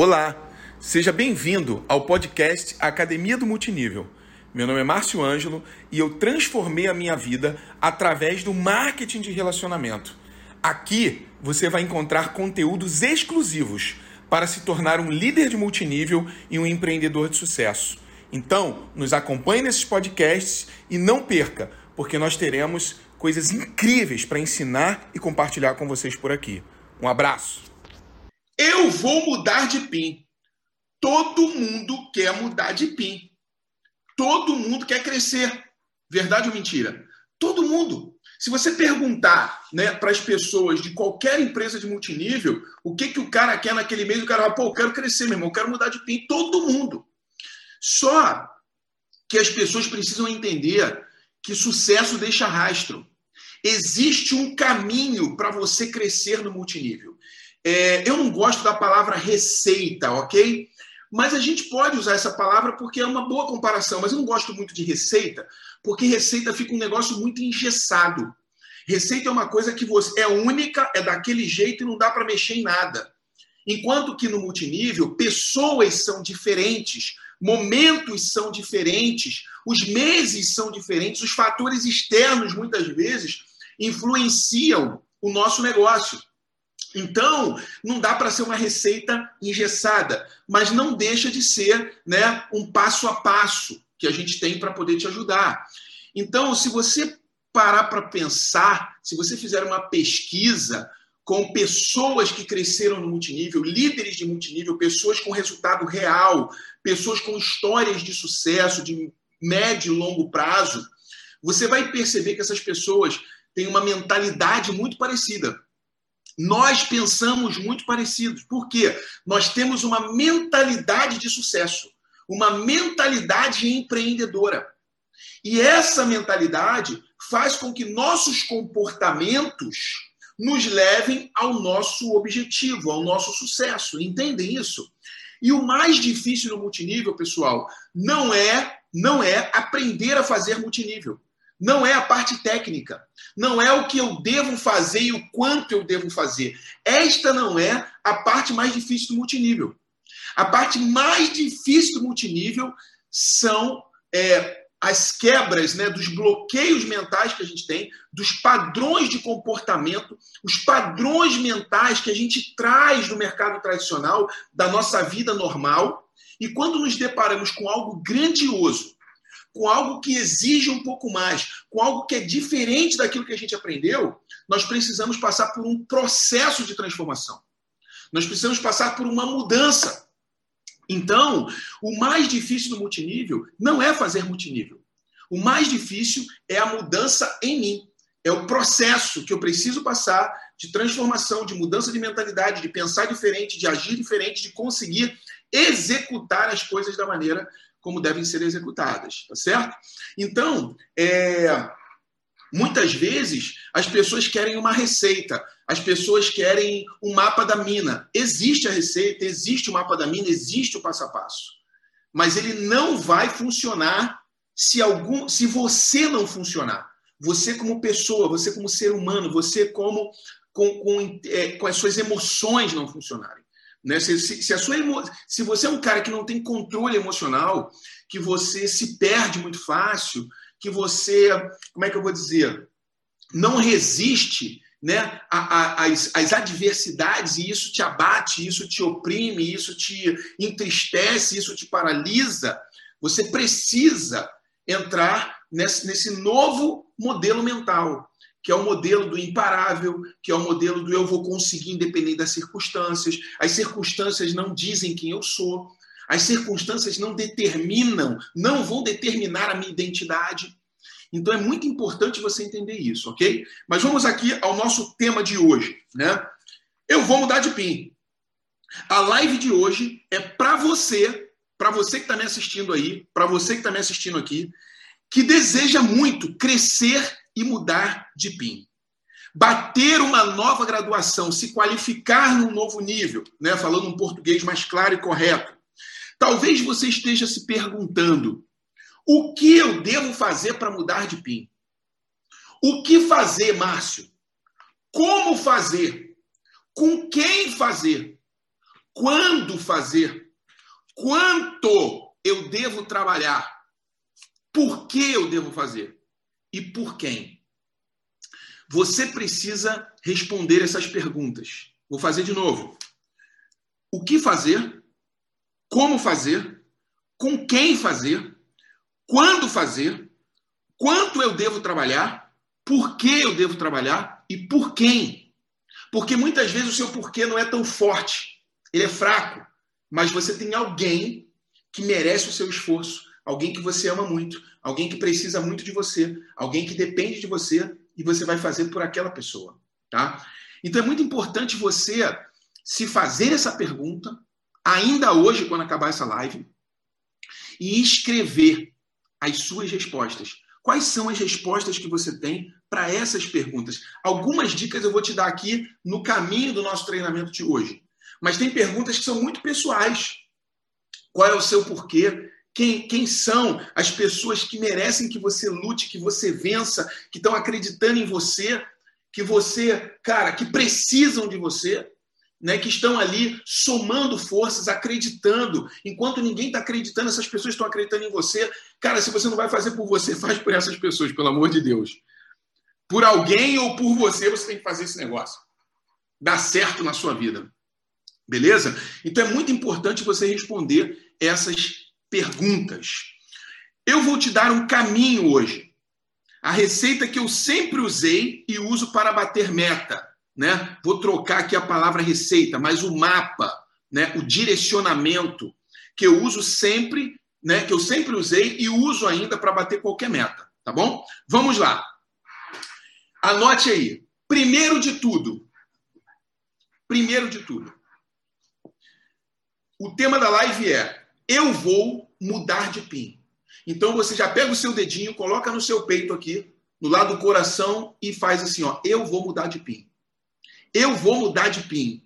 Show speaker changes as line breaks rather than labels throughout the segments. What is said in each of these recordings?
Olá, seja bem-vindo ao podcast Academia do Multinível. Meu nome é Márcio Ângelo e eu transformei a minha vida através do marketing de relacionamento. Aqui você vai encontrar conteúdos exclusivos para se tornar um líder de multinível e um empreendedor de sucesso. Então, nos acompanhe nesses podcasts e não perca, porque nós teremos coisas incríveis para ensinar e compartilhar com vocês por aqui. Um abraço!
Eu vou mudar de PIN. Todo mundo quer mudar de PIN. Todo mundo quer crescer. Verdade ou mentira? Todo mundo. Se você perguntar né, para as pessoas de qualquer empresa de multinível o que, que o cara quer naquele mês, o cara fala, pô, eu quero crescer, meu irmão, eu quero mudar de PIN. Todo mundo. Só que as pessoas precisam entender que sucesso deixa rastro. Existe um caminho para você crescer no multinível. É, eu não gosto da palavra receita, ok? Mas a gente pode usar essa palavra porque é uma boa comparação. Mas eu não gosto muito de receita, porque receita fica um negócio muito engessado. Receita é uma coisa que você é única, é daquele jeito e não dá para mexer em nada. Enquanto que no multinível, pessoas são diferentes, momentos são diferentes, os meses são diferentes, os fatores externos, muitas vezes, influenciam o nosso negócio. Então, não dá para ser uma receita engessada, mas não deixa de ser né, um passo a passo que a gente tem para poder te ajudar. Então, se você parar para pensar, se você fizer uma pesquisa com pessoas que cresceram no multinível, líderes de multinível, pessoas com resultado real, pessoas com histórias de sucesso de médio e longo prazo, você vai perceber que essas pessoas têm uma mentalidade muito parecida. Nós pensamos muito parecidos. Por quê? Nós temos uma mentalidade de sucesso, uma mentalidade empreendedora. E essa mentalidade faz com que nossos comportamentos nos levem ao nosso objetivo, ao nosso sucesso. Entendem isso? E o mais difícil no multinível, pessoal, não é não é aprender a fazer multinível. Não é a parte técnica. Não é o que eu devo fazer e o quanto eu devo fazer. Esta não é a parte mais difícil do multinível. A parte mais difícil do multinível são é, as quebras né, dos bloqueios mentais que a gente tem, dos padrões de comportamento, os padrões mentais que a gente traz do mercado tradicional, da nossa vida normal. E quando nos deparamos com algo grandioso, com algo que exige um pouco mais, com algo que é diferente daquilo que a gente aprendeu, nós precisamos passar por um processo de transformação. Nós precisamos passar por uma mudança. Então, o mais difícil do multinível não é fazer multinível. O mais difícil é a mudança em mim. É o processo que eu preciso passar de transformação, de mudança de mentalidade, de pensar diferente, de agir diferente, de conseguir executar as coisas da maneira como devem ser executadas, tá certo? Então, é, muitas vezes as pessoas querem uma receita, as pessoas querem um mapa da mina. Existe a receita, existe o mapa da mina, existe o passo a passo. Mas ele não vai funcionar se algum, se você não funcionar. Você como pessoa, você como ser humano, você como com, com, é, com as suas emoções não funcionarem. Né? Se, se, se, a sua emo... se você é um cara que não tem controle emocional, que você se perde muito fácil, que você, como é que eu vou dizer, não resiste né, às, às adversidades e isso te abate, isso te oprime, isso te entristece, isso te paralisa, você precisa entrar nesse, nesse novo modelo mental que é o modelo do imparável, que é o modelo do eu vou conseguir independente das circunstâncias. As circunstâncias não dizem quem eu sou. As circunstâncias não determinam, não vão determinar a minha identidade. Então é muito importante você entender isso, ok? Mas vamos aqui ao nosso tema de hoje, né? Eu vou mudar de PIN. A live de hoje é para você, para você que está me assistindo aí, para você que está me assistindo aqui, que deseja muito crescer e mudar de PIN. Bater uma nova graduação, se qualificar num novo nível, né? falando um português mais claro e correto. Talvez você esteja se perguntando: o que eu devo fazer para mudar de PIN? O que fazer, Márcio? Como fazer? Com quem fazer? quando fazer, quanto eu devo trabalhar, por que eu devo fazer e por quem. Você precisa responder essas perguntas. Vou fazer de novo. O que fazer? Como fazer? Com quem fazer? Quando fazer? Quanto eu devo trabalhar? Por que eu devo trabalhar? E por quem? Porque muitas vezes o seu porquê não é tão forte, ele é fraco, mas você tem alguém que merece o seu esforço, alguém que você ama muito, alguém que precisa muito de você, alguém que depende de você e você vai fazer por aquela pessoa, tá? Então é muito importante você se fazer essa pergunta ainda hoje quando acabar essa live e escrever as suas respostas. Quais são as respostas que você tem para essas perguntas? Algumas dicas eu vou te dar aqui no caminho do nosso treinamento de hoje. Mas tem perguntas que são muito pessoais. Qual é o seu porquê? Quem, quem são as pessoas que merecem que você lute, que você vença, que estão acreditando em você, que você, cara, que precisam de você? Né, que estão ali somando forças, acreditando. Enquanto ninguém está acreditando, essas pessoas estão acreditando em você. Cara, se você não vai fazer por você, faz por essas pessoas, pelo amor de Deus. Por alguém ou por você, você tem que fazer esse negócio. Dá certo na sua vida. Beleza? Então é muito importante você responder essas perguntas. Eu vou te dar um caminho hoje. A receita que eu sempre usei e uso para bater meta, né? Vou trocar aqui a palavra receita, mas o mapa, né, o direcionamento que eu uso sempre, né, que eu sempre usei e uso ainda para bater qualquer meta, tá bom? Vamos lá. Anote aí. Primeiro de tudo, primeiro de tudo, o tema da live é: Eu vou mudar de PIN. Então você já pega o seu dedinho, coloca no seu peito aqui, no lado do coração e faz assim, ó, eu vou mudar de PIN. Eu vou mudar de PIN.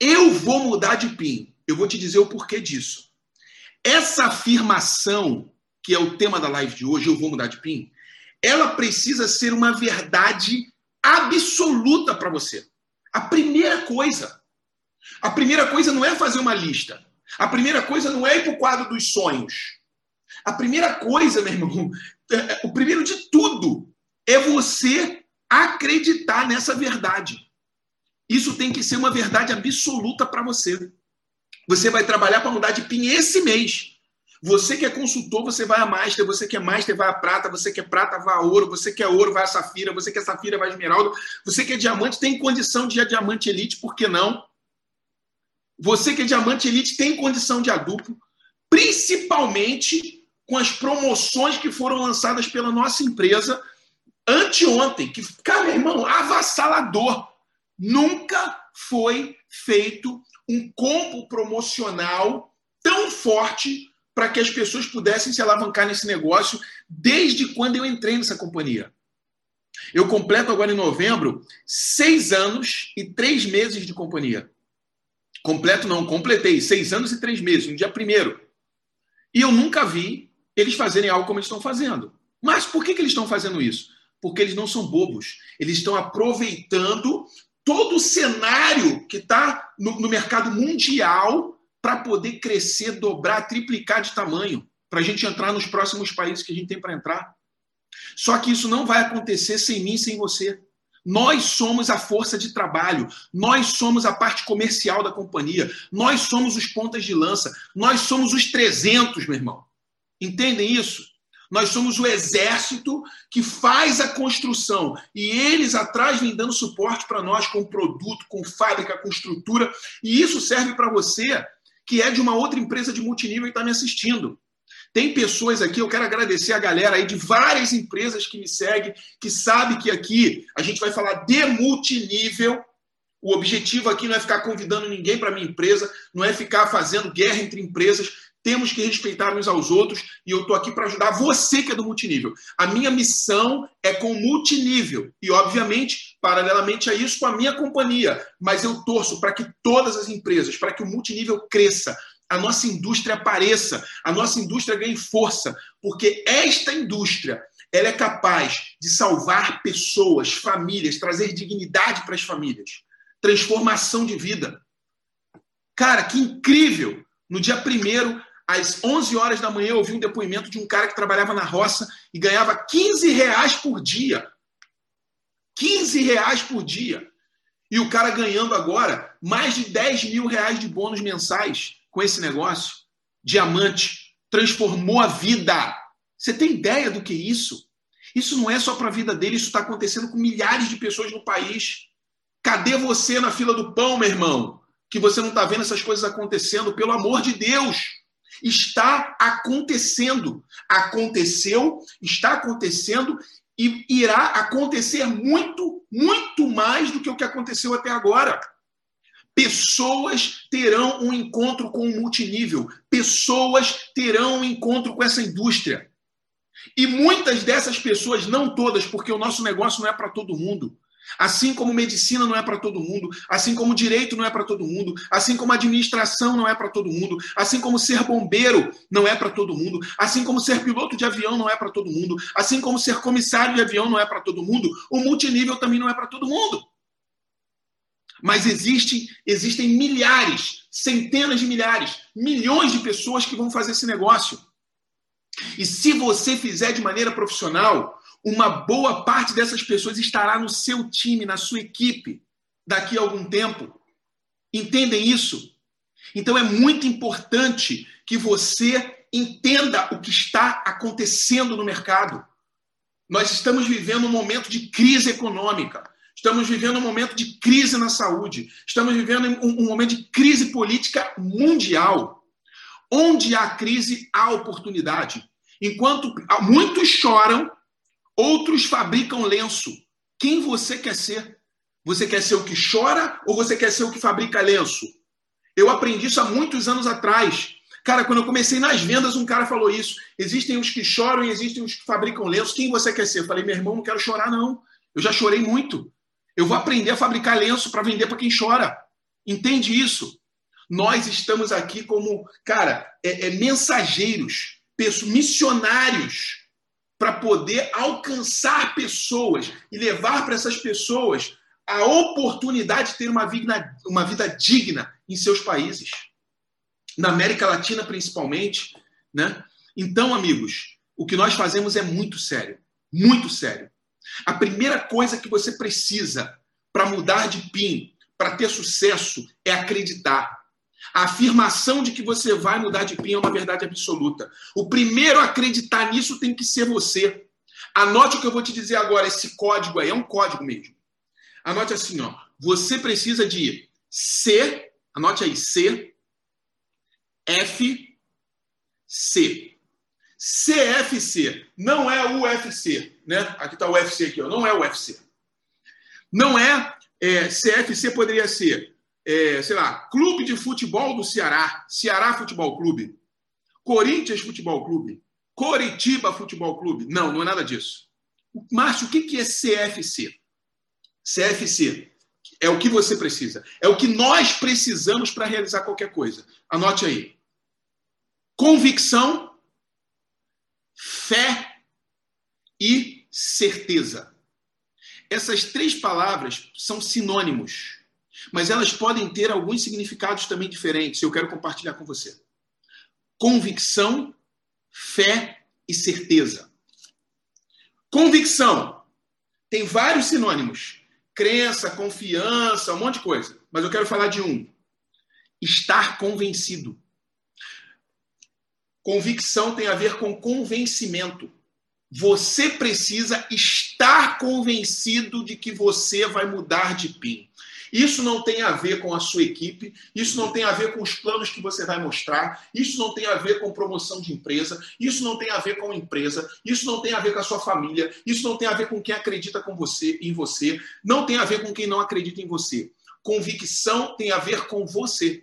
Eu vou mudar de PIN. Eu vou te dizer o porquê disso. Essa afirmação, que é o tema da live de hoje, eu vou mudar de PIN, ela precisa ser uma verdade absoluta para você. A primeira coisa. A primeira coisa não é fazer uma lista. A primeira coisa não é ir para o quadro dos sonhos. A primeira coisa, meu irmão, é, é, o primeiro de tudo é você acreditar nessa verdade. Isso tem que ser uma verdade absoluta para você. Você vai trabalhar para mudar de PIN esse mês. Você que é consultor, você vai a Master, você que é Master, vai a prata, você que é prata, vai a ouro, você que é ouro, vai a safira, você que é safira, vai a esmeralda, você que é diamante, tem condição de ir a diamante elite, por que não? Você que é diamante elite tem condição de adulto, principalmente com as promoções que foram lançadas pela nossa empresa anteontem, que, cara, irmão, avassalador. Nunca foi feito um combo promocional tão forte para que as pessoas pudessem se alavancar nesse negócio desde quando eu entrei nessa companhia. Eu completo agora em novembro seis anos e três meses de companhia. Completo não, completei seis anos e três meses, no dia primeiro. E eu nunca vi eles fazerem algo como eles estão fazendo. Mas por que, que eles estão fazendo isso? Porque eles não são bobos. Eles estão aproveitando todo o cenário que está no, no mercado mundial para poder crescer, dobrar, triplicar de tamanho, para a gente entrar nos próximos países que a gente tem para entrar. Só que isso não vai acontecer sem mim, sem você. Nós somos a força de trabalho, nós somos a parte comercial da companhia, nós somos os pontas de lança, nós somos os 300, meu irmão. Entendem isso? Nós somos o exército que faz a construção e eles atrás vêm dando suporte para nós com produto, com fábrica, com estrutura. E isso serve para você que é de uma outra empresa de multinível e está me assistindo. Tem pessoas aqui, eu quero agradecer a galera aí de várias empresas que me seguem, que sabe que aqui a gente vai falar de multinível. O objetivo aqui não é ficar convidando ninguém para minha empresa, não é ficar fazendo guerra entre empresas. Temos que respeitar uns aos outros e eu estou aqui para ajudar você que é do multinível. A minha missão é com multinível e, obviamente, paralelamente a isso, com a minha companhia. Mas eu torço para que todas as empresas, para que o multinível cresça, a nossa indústria apareça, a nossa indústria ganhe força, porque esta indústria ela é capaz de salvar pessoas, famílias, trazer dignidade para as famílias, transformação de vida. Cara, que incrível! No dia primeiro, às 11 horas da manhã, eu ouvi um depoimento de um cara que trabalhava na roça e ganhava 15 reais por dia. 15 reais por dia. E o cara ganhando agora mais de 10 mil reais de bônus mensais com esse negócio. Diamante. Transformou a vida. Você tem ideia do que é isso? Isso não é só para a vida dele, isso está acontecendo com milhares de pessoas no país. Cadê você na fila do pão, meu irmão? Que você não está vendo essas coisas acontecendo, pelo amor de Deus. Está acontecendo. Aconteceu, está acontecendo e irá acontecer muito, muito mais do que o que aconteceu até agora. Pessoas terão um encontro com o multinível, pessoas terão um encontro com essa indústria. E muitas dessas pessoas, não todas, porque o nosso negócio não é para todo mundo. Assim como medicina não é para todo mundo, assim como direito não é para todo mundo, assim como administração não é para todo mundo, assim como ser bombeiro não é para todo mundo, assim como ser piloto de avião não é para todo mundo, assim como ser comissário de avião não é para todo mundo, o multinível também não é para todo mundo. Mas existem, milhares, centenas de milhares, milhões de pessoas que vão fazer esse negócio. E se você fizer de maneira profissional, uma boa parte dessas pessoas estará no seu time, na sua equipe, daqui a algum tempo. Entendem isso? Então é muito importante que você entenda o que está acontecendo no mercado. Nós estamos vivendo um momento de crise econômica, estamos vivendo um momento de crise na saúde, estamos vivendo um, momento de crise política mundial. Onde há crise, há oportunidade. Enquanto muitos choram, outros fabricam lenço. Quem você quer ser? Você quer ser o que chora ou você quer ser o que fabrica lenço? Eu aprendi isso há muitos anos atrás. Cara, quando eu comecei nas vendas, um cara falou isso. Existem os que choram e existem os que fabricam lenço. Quem você quer ser? Eu falei, meu irmão, não quero chorar, não. Eu já chorei muito. Eu vou aprender a fabricar lenço para vender para quem chora. Entende isso? Nós estamos aqui como, cara, é, é mensageiros, missionários, para poder alcançar pessoas e levar para essas pessoas a oportunidade de ter uma vida, uma vida digna em seus países. Na América Latina, principalmente. Né? Então, amigos, o que nós fazemos é muito sério. Muito sério. A primeira coisa que você precisa para mudar de PIN, para ter sucesso, é acreditar. A afirmação de que você vai mudar de PIN é uma verdade absoluta. O primeiro a acreditar nisso tem que ser você. Anote o que eu vou te dizer agora. Esse código aí é um código mesmo. Anote assim, ó. Você precisa de C, anote aí, C, F, C. CFC, não é UFC, né? Aqui está o UFC aqui, ó. não é o UFC. Não é, é CFC poderia ser é, sei lá, Clube de Futebol do Ceará, Ceará Futebol Clube, Corinthians Futebol Clube, Coritiba Futebol Clube. Não, não é nada disso. Márcio, o que é CFC? CFC é o que você precisa. É o que nós precisamos para realizar qualquer coisa. Anote aí. Convicção, fé e certeza. Essas três palavras são sinônimos mas elas podem ter alguns significados também diferentes. Eu quero compartilhar com você. Convicção, fé e certeza. Convicção tem vários sinônimos: crença, confiança, um monte de coisa. Mas eu quero falar de um: estar convencido. Convicção tem a ver com convencimento. Você precisa estar convencido de que você vai mudar de PIN. Isso não tem a ver com a sua equipe, isso não tem a ver com os planos que você vai mostrar, isso não tem a ver com promoção de empresa, isso não tem a ver com a empresa, isso não tem a ver com a sua família, isso não tem a ver com quem acredita com você, em você, não tem a ver com quem não acredita em você. Convicção tem a ver com você.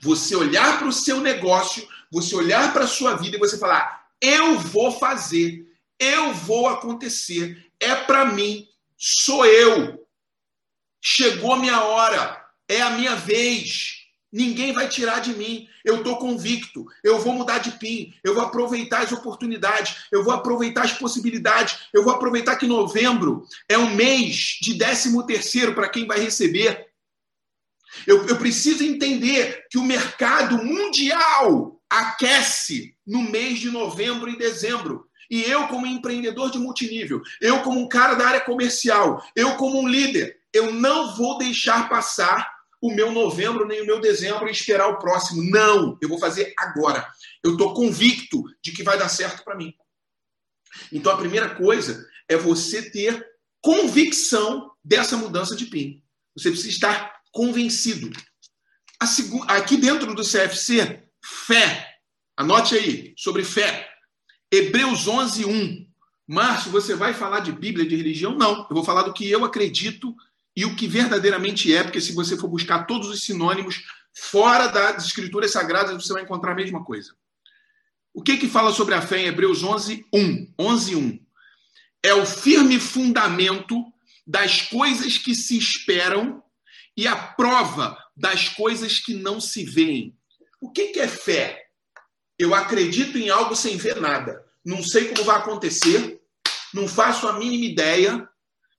Você olhar para o seu negócio, você olhar para a sua vida e você falar: eu vou fazer, eu vou acontecer, é para mim, sou eu. Chegou a minha hora, é a minha vez. Ninguém vai tirar de mim. Eu estou convicto. Eu vou mudar de PIN. Eu vou aproveitar as oportunidades. Eu vou aproveitar as possibilidades. Eu vou aproveitar que novembro é um mês de 13 terceiro para quem vai receber. Eu, eu preciso entender que o mercado mundial aquece no mês de novembro e dezembro. E eu, como empreendedor de multinível, eu, como um cara da área comercial, eu, como um líder, eu não vou deixar passar o meu novembro nem o meu dezembro e esperar o próximo. Não, eu vou fazer agora. Eu estou convicto de que vai dar certo para mim. Então, a primeira coisa é você ter convicção dessa mudança de PIN. Você precisa estar convencido. Aqui dentro do CFC, fé. Anote aí, sobre fé. Hebreus 11, 1. Márcio, você vai falar de Bíblia, de religião? Não. Eu vou falar do que eu acredito e o que verdadeiramente é, porque se você for buscar todos os sinônimos fora das escrituras sagradas, você vai encontrar a mesma coisa. O que que fala sobre a fé em Hebreus 11, 1? 11, 1. É o firme fundamento das coisas que se esperam e a prova das coisas que não se veem. O que, que é fé? Eu acredito em algo sem ver nada. Não sei como vai acontecer, não faço a mínima ideia,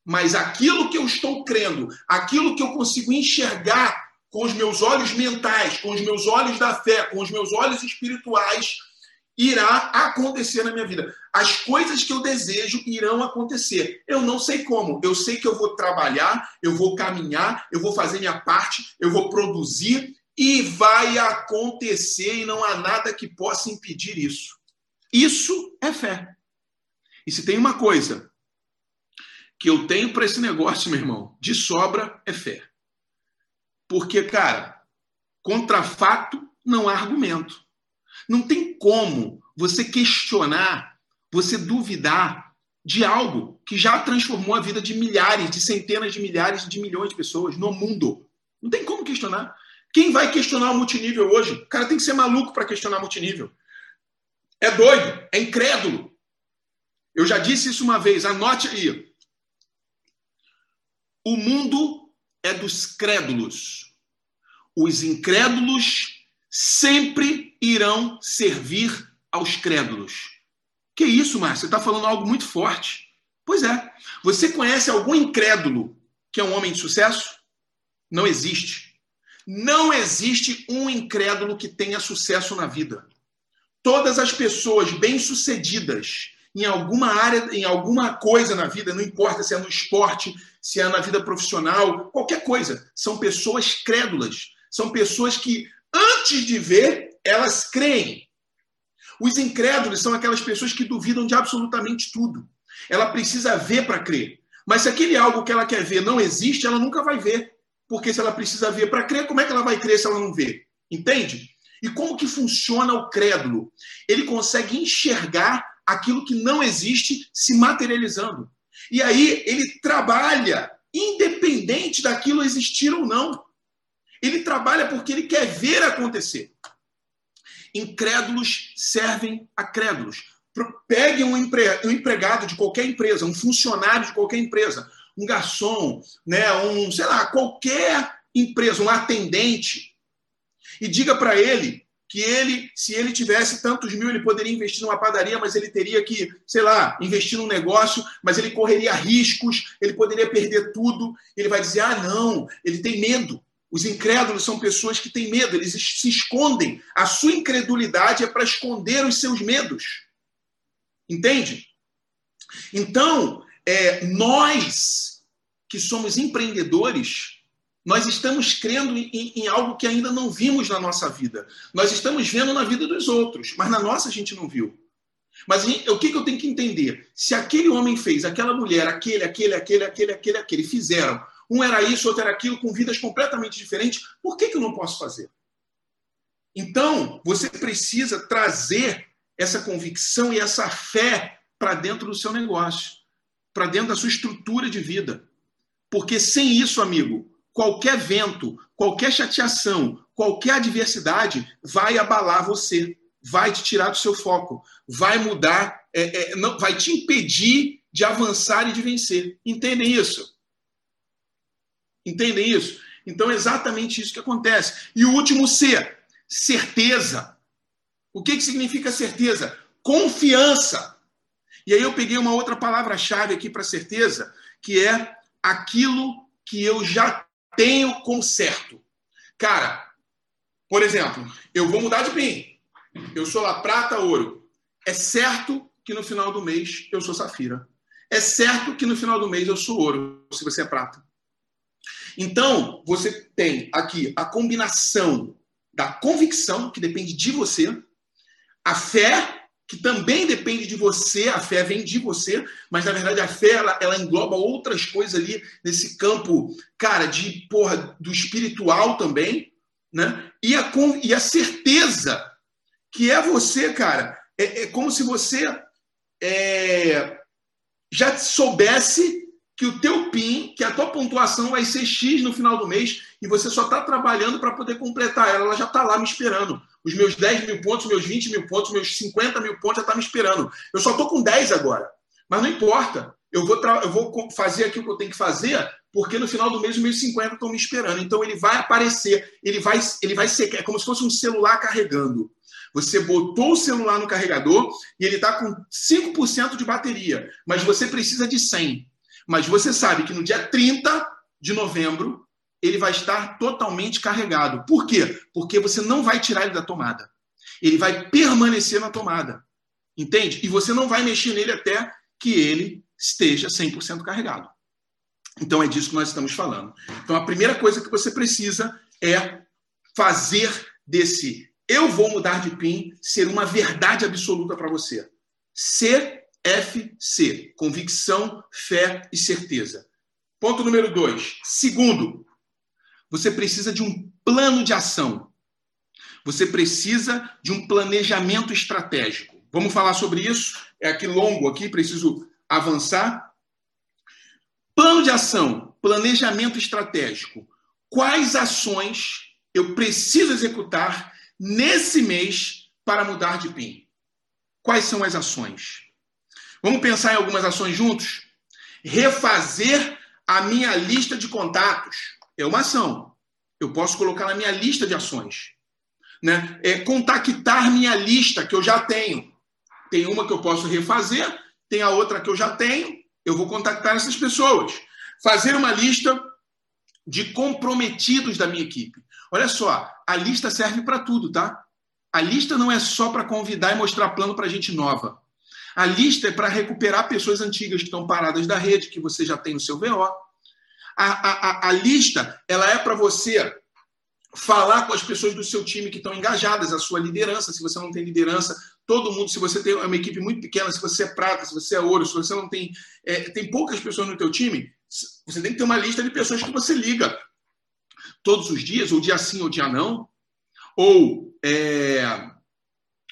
mas aquilo que eu estou crendo, aquilo que eu consigo enxergar com os meus olhos mentais, com os meus olhos da fé, com os meus olhos espirituais, irá acontecer na minha vida. As coisas que eu desejo irão acontecer. Eu não sei como. Eu sei que eu vou trabalhar, eu vou caminhar, eu vou fazer minha parte, eu vou produzir e vai acontecer e não há nada que possa impedir isso. Isso é fé. E se tem uma coisa que eu tenho para esse negócio, meu irmão, de sobra é fé. Porque, cara, contra fato não há argumento. Não tem como você questionar, você duvidar de algo que já transformou a vida de milhares, de centenas de milhares, de milhões de pessoas no mundo. Não tem como questionar. Quem vai questionar o multinível hoje? O cara tem que ser maluco para questionar multinível. É doido, é incrédulo. Eu já disse isso uma vez, anote aí. O mundo é dos crédulos. Os incrédulos sempre irão servir aos crédulos. Que isso, Márcio? Você está falando algo muito forte. Pois é. Você conhece algum incrédulo que é um homem de sucesso? Não existe. Não existe um incrédulo que tenha sucesso na vida. Todas as pessoas bem-sucedidas em alguma área, em alguma coisa na vida, não importa se é no esporte, se é na vida profissional, qualquer coisa, são pessoas crédulas. São pessoas que antes de ver, elas creem. Os incrédulos são aquelas pessoas que duvidam de absolutamente tudo. Ela precisa ver para crer. Mas se aquele algo que ela quer ver não existe, ela nunca vai ver. Porque se ela precisa ver para crer, como é que ela vai crer se ela não vê? Entende? E como que funciona o crédulo? Ele consegue enxergar aquilo que não existe se materializando. E aí ele trabalha independente daquilo existir ou não. Ele trabalha porque ele quer ver acontecer. Incrédulos servem a crédulos. Pegue um, empregado de qualquer empresa, um funcionário de qualquer empresa, um garçom, né, um, sei lá, qualquer empresa, um atendente, e diga para ele que ele, se ele tivesse tantos mil, ele poderia investir numa padaria, mas ele teria que, sei lá, investir num negócio, mas ele correria riscos, ele poderia perder tudo. Ele vai dizer: ah, não, ele tem medo. Os incrédulos são pessoas que têm medo, eles se escondem. A sua incredulidade é para esconder os seus medos. Entende? Então, é, nós que somos empreendedores, nós estamos crendo em, em, algo que ainda não vimos na nossa vida. Nós estamos vendo na vida dos outros, mas na nossa a gente não viu. Mas o que, que eu tenho que entender? Se aquele homem fez, aquela mulher, aquele, aquele, aquele, aquele, aquele, aquele, fizeram um era isso, outro era aquilo, com vidas completamente diferentes. Por que, que eu não posso fazer? Então, você precisa trazer essa convicção e essa fé para dentro do seu negócio, para dentro da sua estrutura de vida. Porque sem isso, amigo, qualquer vento, qualquer chateação, qualquer adversidade vai abalar você, vai te tirar do seu foco, vai mudar, é, é, não, vai te impedir de avançar e de vencer. Entendem isso? Entendem isso? Então é exatamente isso que acontece. E o último C, certeza. O que, que significa certeza? Confiança. E aí eu peguei uma outra palavra-chave aqui para certeza, que é aquilo que eu já tenho com certo. Cara, por exemplo, eu vou mudar de PIN. Eu sou lá prata, ouro. É certo que no final do mês eu sou safira. É certo que no final do mês eu sou ouro, se você é prata. Então, você tem aqui a combinação da convicção, que depende de você, a fé, que também depende de você, a fé vem de você, mas na verdade a fé ela, ela engloba outras coisas ali nesse campo, cara, de porra, do espiritual também, né? E a, e a certeza que é você, cara, é, é como se você é, já soubesse que o teu PIN, que a tua pontuação vai ser X no final do mês e você só está trabalhando para poder completar ela. Ela já está lá me esperando. Os meus 10 mil pontos, meus 20 mil pontos, meus 50 mil pontos já tá me esperando. Eu só estou com 10 agora. Mas não importa. Eu vou, eu vou fazer aqui o que eu tenho que fazer, porque no final do mês os meus 50 estão me esperando. Então ele vai aparecer, ele vai, ele vai ser é como se fosse um celular carregando. Você botou o celular no carregador e ele está com 5% de bateria, mas você precisa de 100. Mas você sabe que no dia 30 de novembro ele vai estar totalmente carregado. Por quê? Porque você não vai tirar ele da tomada. Ele vai permanecer na tomada. Entende? E você não vai mexer nele até que ele esteja 100% carregado. Então é disso que nós estamos falando. Então a primeira coisa que você precisa é fazer desse eu vou mudar de PIN ser uma verdade absoluta para você. CFC, convicção, fé e certeza. Ponto número dois. Segundo, você precisa de um plano de ação. Você precisa de um planejamento estratégico. Vamos falar sobre isso? É aqui longo aqui, preciso avançar. Plano de ação, planejamento estratégico. Quais ações eu preciso executar nesse mês para mudar de PIN? Quais são as ações? Vamos pensar em algumas ações juntos? Refazer a minha lista de contatos é uma ação. Eu posso colocar na minha lista de ações. Né? É contactar minha lista que eu já tenho. Tem uma que eu posso refazer, tem a outra que eu já tenho. Eu vou contactar essas pessoas. Fazer uma lista de comprometidos da minha equipe. Olha só, a lista serve para tudo, tá? A lista não é só para convidar e mostrar plano para gente nova. A lista é para recuperar pessoas antigas que estão paradas da rede, que você já tem no seu VO. A, a, a, lista ela é para você falar com as pessoas do seu time que estão engajadas, a sua liderança. Se você não tem liderança, todo mundo, se você tem uma equipe muito pequena, se você é prata, se você é ouro, se você não tem. É, tem poucas pessoas no teu time, você tem que ter uma lista de pessoas que você liga todos os dias, ou dia sim ou dia não, ou é,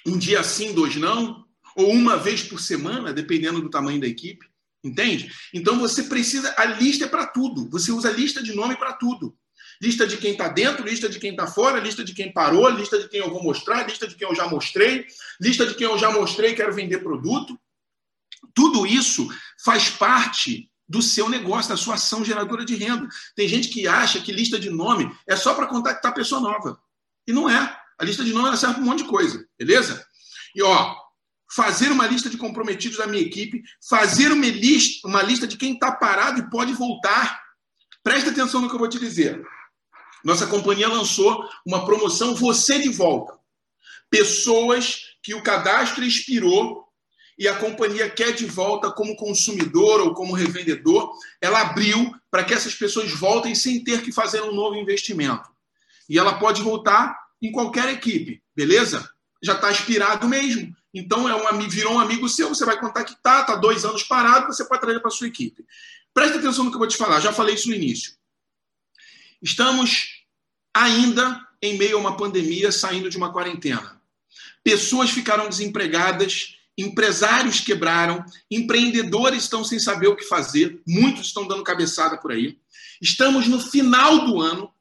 um dia sim, dois não, ou uma vez por semana, dependendo do tamanho da equipe, entende? Então você precisa, a lista é para tudo, você usa lista de nome para tudo. Lista de quem está dentro, lista de quem está fora, lista de quem parou, lista de quem eu vou mostrar, lista de quem eu já mostrei, lista de quem eu já mostrei e quero vender produto. Tudo isso faz parte do seu negócio, da sua ação geradora de renda. Tem gente que acha que lista de nome é só para contactar pessoa nova. E não é. A lista de nome serve para um monte de coisa, beleza? E ó, fazer uma lista de comprometidos da minha equipe, fazer uma lista, uma lista de quem está parado e pode voltar. Presta atenção no que eu vou te dizer. Nossa companhia lançou uma promoção Você de Volta. Pessoas que o cadastro expirou e a companhia quer de volta como consumidor ou como revendedor, ela abriu para que essas pessoas voltem sem ter que fazer um novo investimento. E ela pode voltar em qualquer equipe, beleza? Já está expirado mesmo. Então é um, virou um amigo seu, você vai contactar, está dois anos parado, você pode trazer para sua equipe. Preste atenção no que eu vou te falar, já falei isso no início. Estamos ainda em meio a uma pandemia, saindo de uma quarentena. Pessoas ficaram desempregadas empresários quebraram, empreendedores estão sem saber o que fazer, muitos estão dando cabeçada por aí. Estamos no final do ano.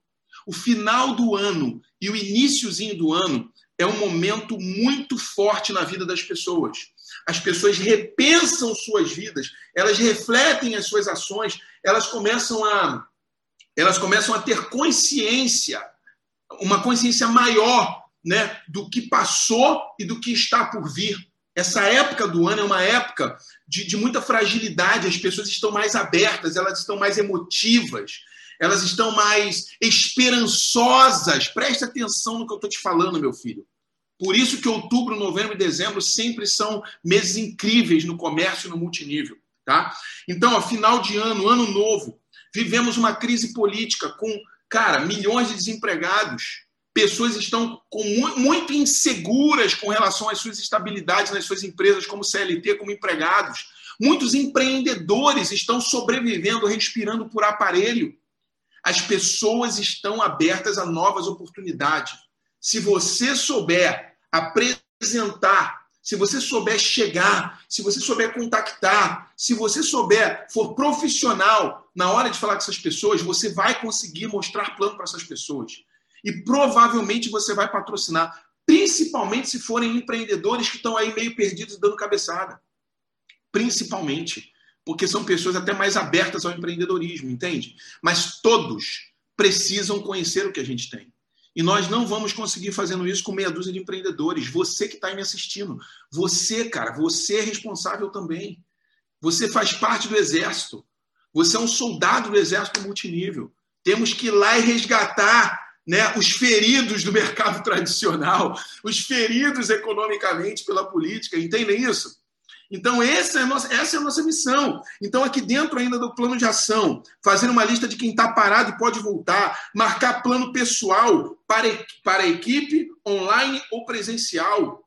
O final do ano e o iníciozinho do ano é um momento muito forte na vida das pessoas. As pessoas repensam suas vidas, elas refletem as suas ações, elas começam a elas começam a ter consciência, uma consciência maior, né, do que passou e do que está por vir. Essa época do ano é uma época de, de muita fragilidade, as pessoas estão mais abertas, elas estão mais emotivas, elas estão mais esperançosas. Preste atenção no que eu estou te falando, meu filho. Por isso que outubro, novembro e dezembro sempre são meses incríveis no comércio e no multinível. Tá? Então, ó, final de ano, ano novo, vivemos uma crise política com, cara, milhões de desempregados. Pessoas estão com, muito inseguras com relação às suas estabilidades nas suas empresas, como CLT, como empregados. Muitos empreendedores estão sobrevivendo, respirando por aparelho. As pessoas estão abertas a novas oportunidades. Se você souber apresentar se você souber chegar, se você souber contactar, se você souber, for profissional na hora de falar com essas pessoas, você vai conseguir mostrar plano para essas pessoas. E provavelmente você vai patrocinar, principalmente se forem empreendedores que estão aí meio perdidos dando cabeçada. Principalmente. Porque são pessoas até mais abertas ao empreendedorismo, entende? Mas todos precisam conhecer o que a gente tem. E nós não vamos conseguir fazendo isso com meia dúzia de empreendedores. Você que está me assistindo, você, cara, você é responsável também. Você faz parte do exército. Você é um soldado do exército multinível. Temos que ir lá e resgatar né, os feridos do mercado tradicional, os feridos economicamente pela política. Entendem isso? Então, essa é, a nossa, essa é a nossa missão. Então, aqui dentro ainda do plano de ação, fazer uma lista de quem está parado e pode voltar, marcar plano pessoal para, para a equipe, online ou presencial.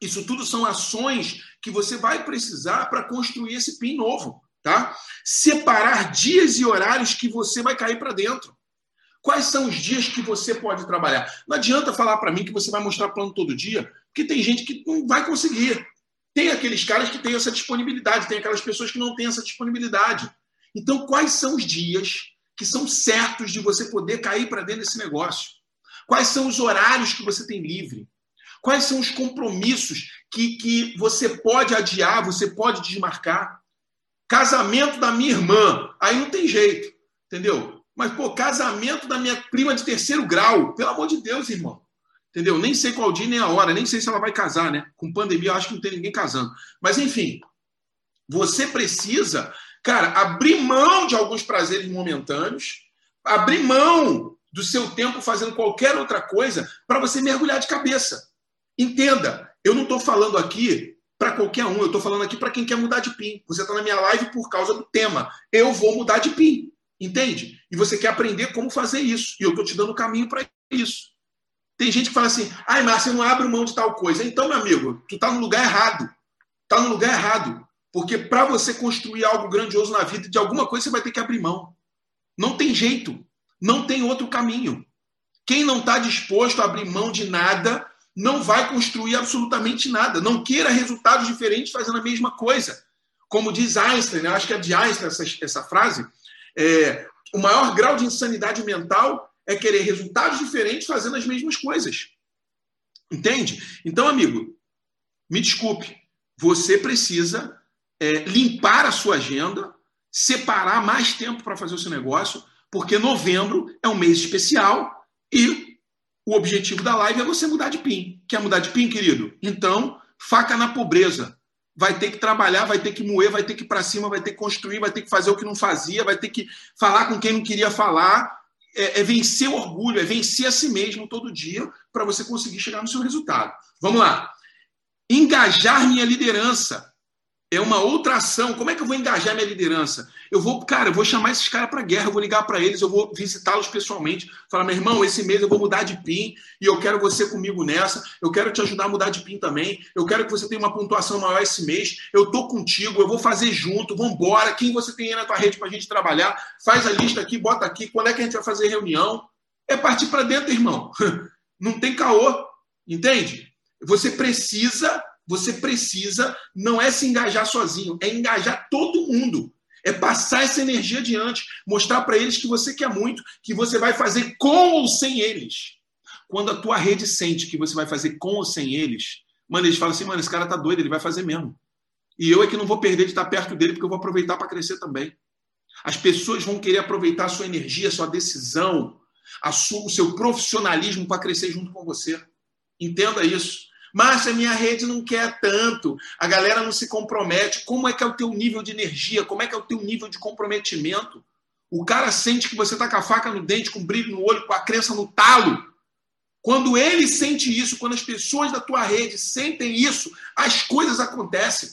Isso tudo são ações que você vai precisar para construir esse PIN novo. Tá? Separar dias e horários que você vai cair para dentro. Quais são os dias que você pode trabalhar? Não adianta falar para mim que você vai mostrar plano todo dia, porque tem gente que não vai conseguir. Tem aqueles caras que têm essa disponibilidade, tem aquelas pessoas que não têm essa disponibilidade. Então, quais são os dias que são certos de você poder cair para dentro desse negócio? Quais são os horários que você tem livre? Quais são os compromissos que, que você pode adiar, você pode desmarcar? Casamento da minha irmã, aí não tem jeito, entendeu? Mas, pô, casamento da minha prima de terceiro grau, pelo amor de Deus, irmão. Entendeu? Nem sei qual dia nem a hora, nem sei se ela vai casar, né? Com pandemia, eu acho que não tem ninguém casando. Mas, enfim, você precisa, cara, abrir mão de alguns prazeres momentâneos, abrir mão do seu tempo fazendo qualquer outra coisa para você mergulhar de cabeça. Entenda, eu não estou falando aqui para qualquer um, eu estou falando aqui para quem quer mudar de PIN. Você está na minha live por causa do tema. Eu vou mudar de PIN. Entende? E você quer aprender como fazer isso. E eu estou te dando o caminho para isso. Tem gente que fala assim, ai, Márcio, não abre mão de tal coisa. Então, meu amigo, tu está no lugar errado. Está no lugar errado. Porque para você construir algo grandioso na vida, de alguma coisa você vai ter que abrir mão. Não tem jeito. Não tem outro caminho. Quem não está disposto a abrir mão de nada, não vai construir absolutamente nada. Não queira resultados diferentes fazendo a mesma coisa. Como diz Einstein, eu acho que é de Einstein essa, essa frase, é, o maior grau de insanidade mental é querer resultados diferentes fazendo as mesmas coisas. Entende? Então, amigo, me desculpe, você precisa é, limpar a sua agenda, separar mais tempo para fazer o seu negócio, porque novembro é um mês especial e o objetivo da live é você mudar de PIN. Quer mudar de PIN, querido? Então, faca na pobreza. Vai ter que trabalhar, vai ter que moer, vai ter que ir para cima, vai ter que construir, vai ter que fazer o que não fazia, vai ter que falar com quem não queria falar, é, é vencer o orgulho, é vencer a si mesmo todo dia para você conseguir chegar no seu resultado. Vamos lá. Engajar minha liderança é uma outra ação. Como é que eu vou engajar minha liderança? Eu vou, cara, eu vou chamar esses caras para guerra, eu vou ligar para eles, eu vou visitá-los pessoalmente, falar, meu irmão, esse mês eu vou mudar de PIN e eu quero você comigo nessa, eu quero te ajudar a mudar de PIN também, eu quero que você tenha uma pontuação maior esse mês, eu tô contigo, eu vou fazer junto, vamos embora. Quem você tem aí na tua rede para a gente trabalhar? Faz a lista aqui, bota aqui, quando é que a gente vai fazer reunião? É partir para dentro, irmão. Não tem caô, entende? Você precisa você precisa, não é se engajar sozinho, é engajar todo mundo. É passar essa energia adiante, mostrar para eles que você quer muito, que você vai fazer com ou sem eles. Quando a tua rede sente que você vai fazer com ou sem eles, mano, eles falam assim, mano, esse cara tá doido, ele vai fazer mesmo. E eu é que não vou perder de estar perto dele, porque eu vou aproveitar para crescer também. As pessoas vão querer aproveitar a sua energia, a sua decisão, a sua, o seu profissionalismo para crescer junto com você. Entenda isso. Márcia, minha rede não quer tanto, a galera não se compromete. Como é que é o teu nível de energia? Como é que é o teu nível de comprometimento? O cara sente que você está com a faca no dente, com brilho no olho, com a crença no talo. Quando ele sente isso, quando as pessoas da tua rede sentem isso, as coisas acontecem.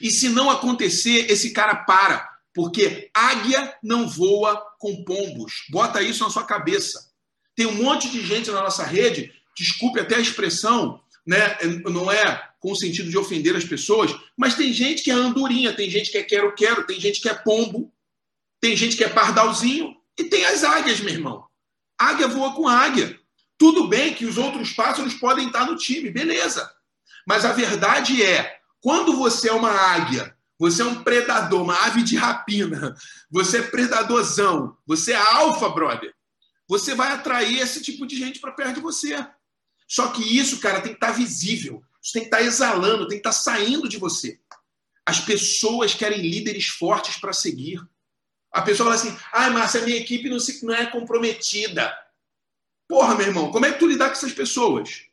E se não acontecer, esse cara para, porque águia não voa com pombos. Bota isso na sua cabeça. Tem um monte de gente na nossa rede, desculpe até a expressão, né? Não é com o sentido de ofender as pessoas, mas tem gente que é andorinha, tem gente que é quero-quero, tem gente que é pombo, tem gente que é pardalzinho, e tem as águias, meu irmão. Águia voa com águia. Tudo bem que os outros pássaros podem estar no time, beleza. Mas a verdade é, quando você é uma águia, você é um predador, uma ave de rapina, você é predadorzão, você é alfa, brother, você vai atrair esse tipo de gente para perto de você. Só que isso, cara, tem que estar visível. Isso tem que estar exalando, tem que estar saindo de você. As pessoas querem líderes fortes para seguir. A pessoa fala assim: ai, Márcia, a minha equipe não, se, não é comprometida. Porra, meu irmão, como é que tu lidar com essas pessoas?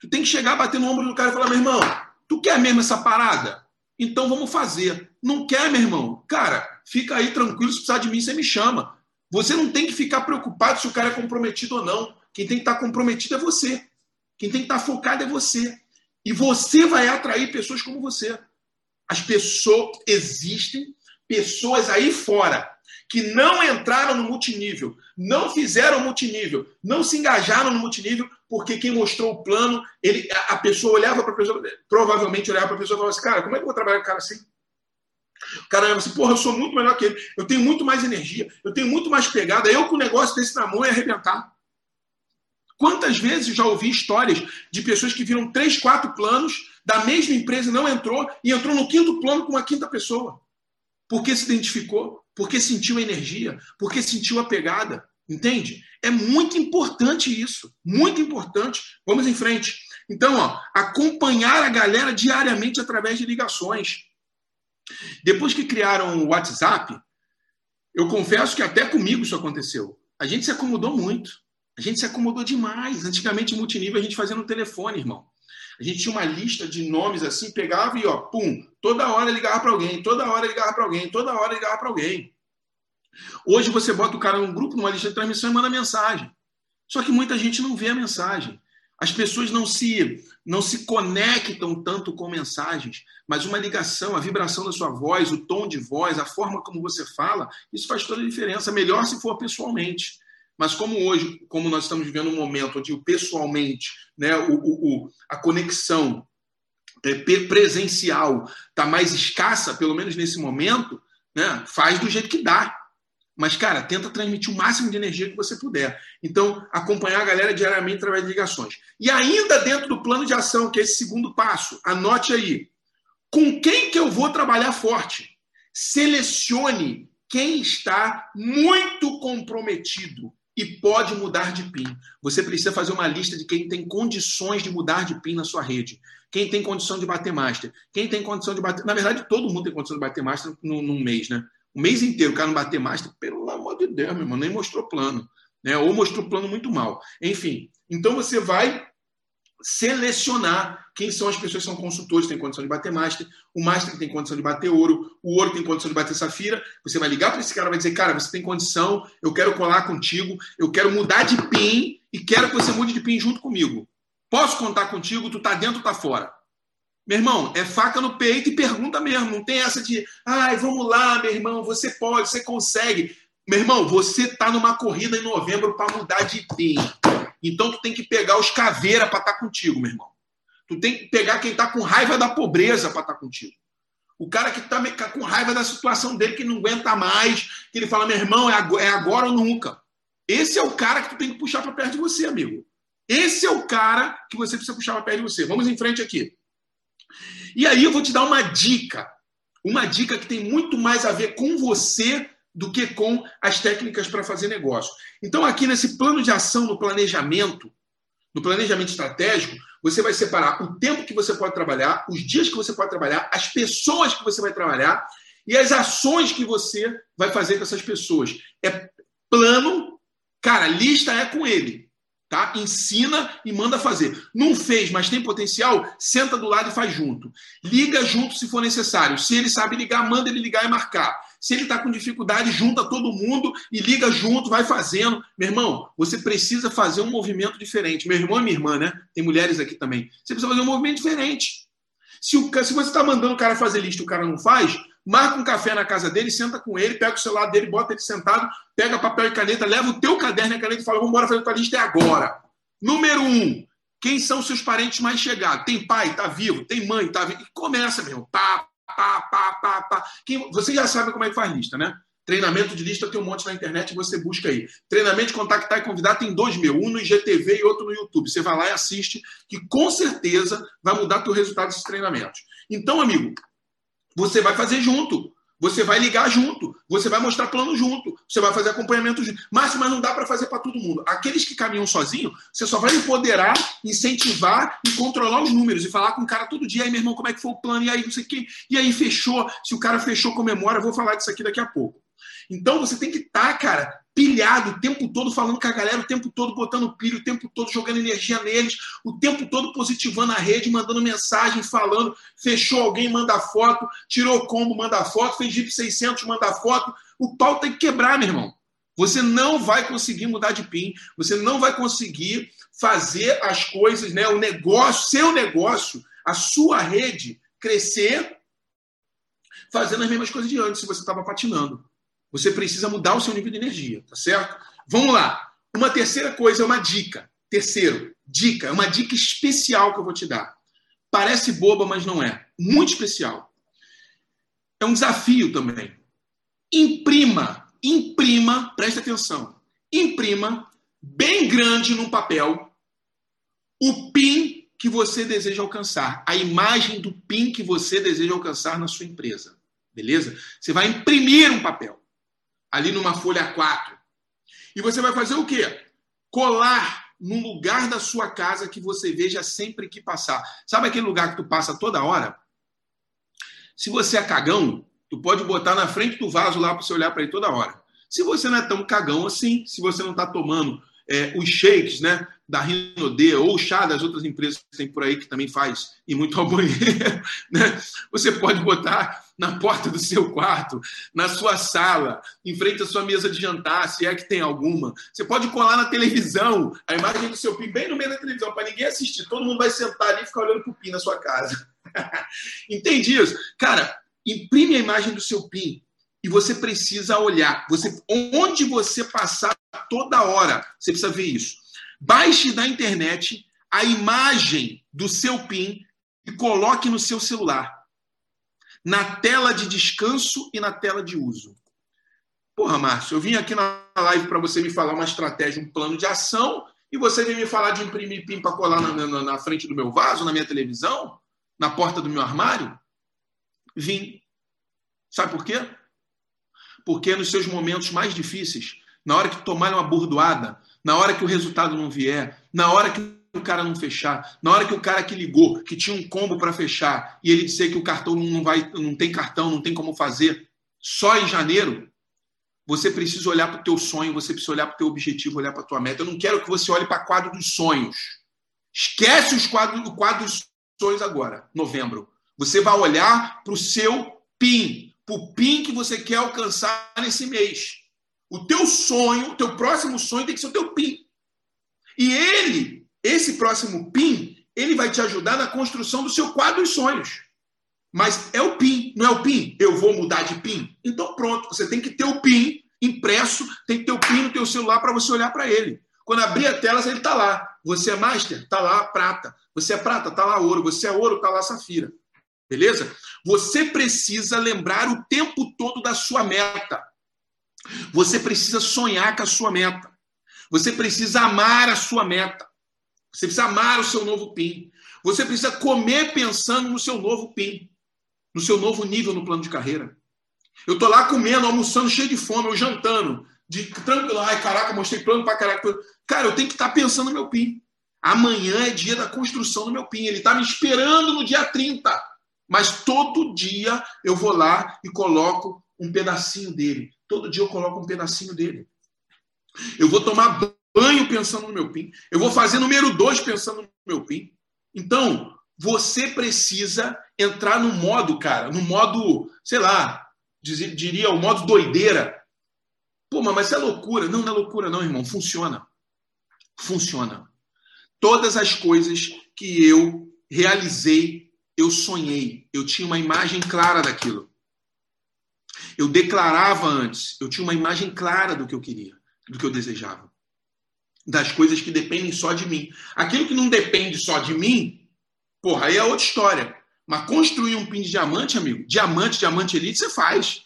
Tu tem que chegar, bater no ombro do cara e falar: meu irmão, tu quer mesmo essa parada? Então vamos fazer. Não quer, meu irmão? Cara, fica aí tranquilo, se precisar de mim, você me chama. Você não tem que ficar preocupado se o cara é comprometido ou não. Quem tem que estar comprometido é você. Quem tem que estar focado é você. E você vai atrair pessoas como você. As pessoas existem, pessoas aí fora que não entraram no multinível, não fizeram multinível, não se engajaram no multinível, porque quem mostrou o plano, ele, a pessoa olhava para a pessoa, provavelmente olhava para a pessoa e falava assim, cara, como é que eu vou trabalhar com um cara assim? O cara olhava assim, porra, eu sou muito melhor que ele, eu tenho muito mais energia, eu tenho muito mais pegada, eu com o negócio desse na mão ia arrebentar. Quantas vezes já ouvi histórias de pessoas que viram três, quatro planos da mesma empresa não entrou, e entrou no quinto plano com uma quinta pessoa? Porque se identificou, porque sentiu a energia, porque sentiu a pegada. Entende? É muito importante isso. Muito importante. Vamos em frente. Então, ó, acompanhar a galera diariamente através de ligações. Depois que criaram o WhatsApp, eu confesso que até comigo isso aconteceu. A gente se acomodou muito. A gente se acomodou demais. Antigamente, multinível, a gente fazia no telefone, irmão. A gente tinha uma lista de nomes assim, pegava e, ó, pum, toda hora ligava para alguém, toda hora ligava para alguém, toda hora ligava para alguém. Hoje você bota o cara num grupo, numa lista de transmissão e manda mensagem. Só que muita gente não vê a mensagem. As pessoas não se não se conectam tanto com mensagens, mas uma ligação, a vibração da sua voz, o tom de voz, a forma como você fala, isso faz toda a diferença. Melhor se for pessoalmente. Mas como hoje, como nós estamos vivendo um momento onde o pessoalmente, né, o, o, a conexão é, presencial está mais escassa, pelo menos nesse momento, né, faz do jeito que dá. Mas, cara, tenta transmitir o máximo de energia que você puder. Então, acompanhar a galera diariamente através de ligações. E ainda dentro do plano de ação, que é esse segundo passo, anote aí. Com quem que eu vou trabalhar forte? Selecione quem está muito comprometido e pode mudar de PIN. Você precisa fazer uma lista de quem tem condições de mudar de PIN na sua rede. Quem tem condição de bater master. Quem tem condição de bater. Na verdade, todo mundo tem condição de bater master num, num mês, né? O mês inteiro o cara não bater master, pelo amor de Deus, meu irmão, nem mostrou plano. Né? Ou mostrou plano muito mal. Enfim, então você vai selecionar quem são as pessoas que são consultores, que têm condição de bater master, o master que tem condição de bater ouro, o ouro tem condição de bater safira. Você vai ligar para esse cara e vai dizer: Cara, você tem condição, eu quero colar contigo, eu quero mudar de PIN e quero que você mude de PIN junto comigo. Posso contar contigo? Tu tá dentro tá fora? Meu irmão, é faca no peito e pergunta mesmo. Não tem essa de, ai, vamos lá, meu irmão, você pode, você consegue. Meu irmão, você tá numa corrida em novembro para mudar de PIN. Então tu tem que pegar os caveira para estar tá contigo, meu irmão. Tu tem que pegar quem está com raiva da pobreza para estar tá contigo. O cara que está com raiva da situação dele, que não aguenta mais, que ele fala, meu irmão, é, é agora ou nunca. Esse é o cara que tu tem que puxar para perto de você, amigo. Esse é o cara que você precisa puxar para perto de você. Vamos em frente aqui. E aí eu vou te dar uma dica. Uma dica que tem muito mais a ver com você do que com as técnicas para fazer negócio. Então, aqui nesse plano de ação, no planejamento, no planejamento estratégico, você vai separar o tempo que você pode trabalhar, os dias que você pode trabalhar, as pessoas que você vai trabalhar e as ações que você vai fazer com essas pessoas. É plano, cara, lista é com ele. Tá? Ensina e manda fazer. Não fez, mas tem potencial, senta do lado e faz junto. Liga junto se for necessário. Se ele sabe ligar, manda ele ligar e marcar. Se ele está com dificuldade, junta todo mundo e liga junto, vai fazendo. Meu irmão, você precisa fazer um movimento diferente. Meu irmão e minha irmã, né? Tem mulheres aqui também. Você precisa fazer um movimento diferente. Se, o, se você está mandando o cara fazer lista e o cara não faz, marca um café na casa dele, senta com ele, pega o celular dele, bota ele sentado, pega papel e caneta, leva o teu caderno e caneta e fala: vamos embora fazer tua lista é agora. Número um, quem são seus parentes mais chegados? Tem pai, tá vivo, tem mãe, tá vivo. E começa, meu irmão. Pá, pá, pá, pá, pá. Quem, você já sabe como é que faz lista, né? Treinamento de lista tem um monte na internet, você busca aí. Treinamento de contactar e convidar tem dois mil, um no IGTV e outro no YouTube. Você vai lá e assiste, que com certeza vai mudar teu resultado desses treinamentos. Então, amigo, você vai fazer junto. Você vai ligar junto, você vai mostrar plano junto, você vai fazer acompanhamento junto. Márcio, mas não dá para fazer para todo mundo. Aqueles que caminham sozinho, você só vai empoderar, incentivar e controlar os números e falar com o cara todo dia, aí, meu irmão, como é que foi o plano? E aí, não sei o quê. E aí, fechou. Se o cara fechou, comemora. Eu vou falar disso aqui daqui a pouco. Então, você tem que estar, tá, cara, pilhado o tempo todo falando com a galera, o tempo todo botando pilho, o tempo todo jogando energia neles, o tempo todo positivando a rede, mandando mensagem, falando, fechou alguém, manda foto, tirou combo, manda foto, fez VIP 600, manda foto. O pau tem que quebrar, meu irmão. Você não vai conseguir mudar de PIN, você não vai conseguir fazer as coisas, né, o negócio, seu negócio, a sua rede crescer fazendo as mesmas coisas de antes, se você estava patinando. Você precisa mudar o seu nível de energia, tá certo? Vamos lá. Uma terceira coisa é uma dica. Terceiro, dica, é uma dica especial que eu vou te dar. Parece boba, mas não é. Muito especial. É um desafio também. Imprima, imprima, presta atenção. Imprima bem grande num papel o PIN que você deseja alcançar, a imagem do PIN que você deseja alcançar na sua empresa. Beleza? Você vai imprimir um papel ali numa folha 4. E você vai fazer o quê? Colar num lugar da sua casa que você veja sempre que passar. Sabe aquele lugar que tu passa toda hora? Se você é cagão, tu pode botar na frente do vaso lá para você olhar para ele toda hora. Se você não é tão cagão assim, se você não está tomando é, os shakes né, da Rinode ou o chá das outras empresas que tem por aí que também faz e muito ao banheiro, né, você pode botar na porta do seu quarto, na sua sala, em frente à sua mesa de jantar, se é que tem alguma. Você pode colar na televisão a imagem do seu PIN bem no meio da televisão, para ninguém assistir. Todo mundo vai sentar ali e ficar olhando o PIN na sua casa. Entende isso? Cara, imprime a imagem do seu PIN e você precisa olhar. Você, onde você passar toda hora, você precisa ver isso. Baixe da internet a imagem do seu PIN e coloque no seu celular. Na tela de descanso e na tela de uso. Porra, Márcio, eu vim aqui na live para você me falar uma estratégia, um plano de ação, e você vem me falar de imprimir PIN para colar na, na, na frente do meu vaso, na minha televisão, na porta do meu armário? Vim. Sabe por quê? Porque nos seus momentos mais difíceis, na hora que tomar uma burdoada, na hora que o resultado não vier, na hora que o cara não fechar, na hora que o cara que ligou, que tinha um combo para fechar, e ele disser que o cartão não vai, não tem cartão, não tem como fazer, só em janeiro, você precisa olhar para o teu sonho, você precisa olhar para o teu objetivo, olhar para a tua meta. Eu não quero que você olhe para o quadro dos sonhos. Esquece os quadros, o quadro dos sonhos agora, novembro. Você vai olhar para o seu PIN, o PIN que você quer alcançar nesse mês. O teu sonho, o teu próximo sonho tem que ser o teu PIN. E ele, esse próximo PIN, ele vai te ajudar na construção do seu quadro de sonhos. Mas é o PIN, não é o PIN? Eu vou mudar de PIN? Então pronto, você tem que ter o PIN impresso, tem que ter o PIN no teu celular para você olhar para ele. Quando abrir a tela, ele está lá. Você é master? Está lá prata. Você é prata? Está lá ouro. Você é ouro? Está lá safira. Beleza? Você precisa lembrar o tempo todo da sua meta. Você precisa sonhar com a sua meta. Você precisa amar a sua meta. Você precisa amar o seu novo PIN. Você precisa comer pensando no seu novo PIN, no seu novo nível no plano de carreira. Eu estou lá comendo, almoçando, cheio de fome, eu jantando, de tranquilo. Ai, caraca, mostrei plano para caraca. Cara, eu tenho que estar tá pensando no meu PIN. Amanhã é dia da construção do meu PIN. Ele está me esperando no dia 30. Mas todo dia eu vou lá e coloco um pedacinho dele. Todo dia eu coloco um pedacinho dele. Eu vou tomar banho pensando no meu PIN, eu vou fazer número dois pensando no meu PIN. Então, você precisa entrar no modo, cara, no modo, sei lá, diria o modo doideira. Pô, mas isso é loucura. Não, não é loucura, não, irmão. Funciona. Funciona. Todas as coisas que eu realizei, eu sonhei. Eu tinha uma imagem clara daquilo. Eu declarava antes. Eu tinha uma imagem clara do que eu queria, do que eu desejava. Das coisas que dependem só de mim. Aquilo que não depende só de mim, porra, aí é outra história. Mas construir um pin de diamante, amigo, diamante, diamante elite, você faz.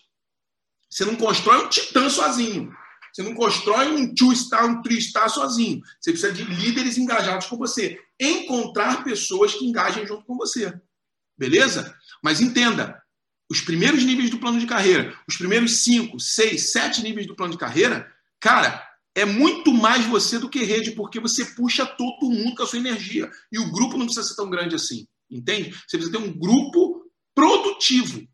Você não constrói um titã sozinho. Você não constrói um two-star, um three-star sozinho. Você precisa de líderes engajados com você. Encontrar pessoas que engajem junto com você. Beleza? Mas entenda, os primeiros níveis do plano de carreira, os primeiros cinco, seis, sete níveis do plano de carreira, cara, é muito mais você do que rede, porque você puxa todo mundo com a sua energia. E o grupo não precisa ser tão grande assim. Entende? Você precisa ter um grupo produtivo.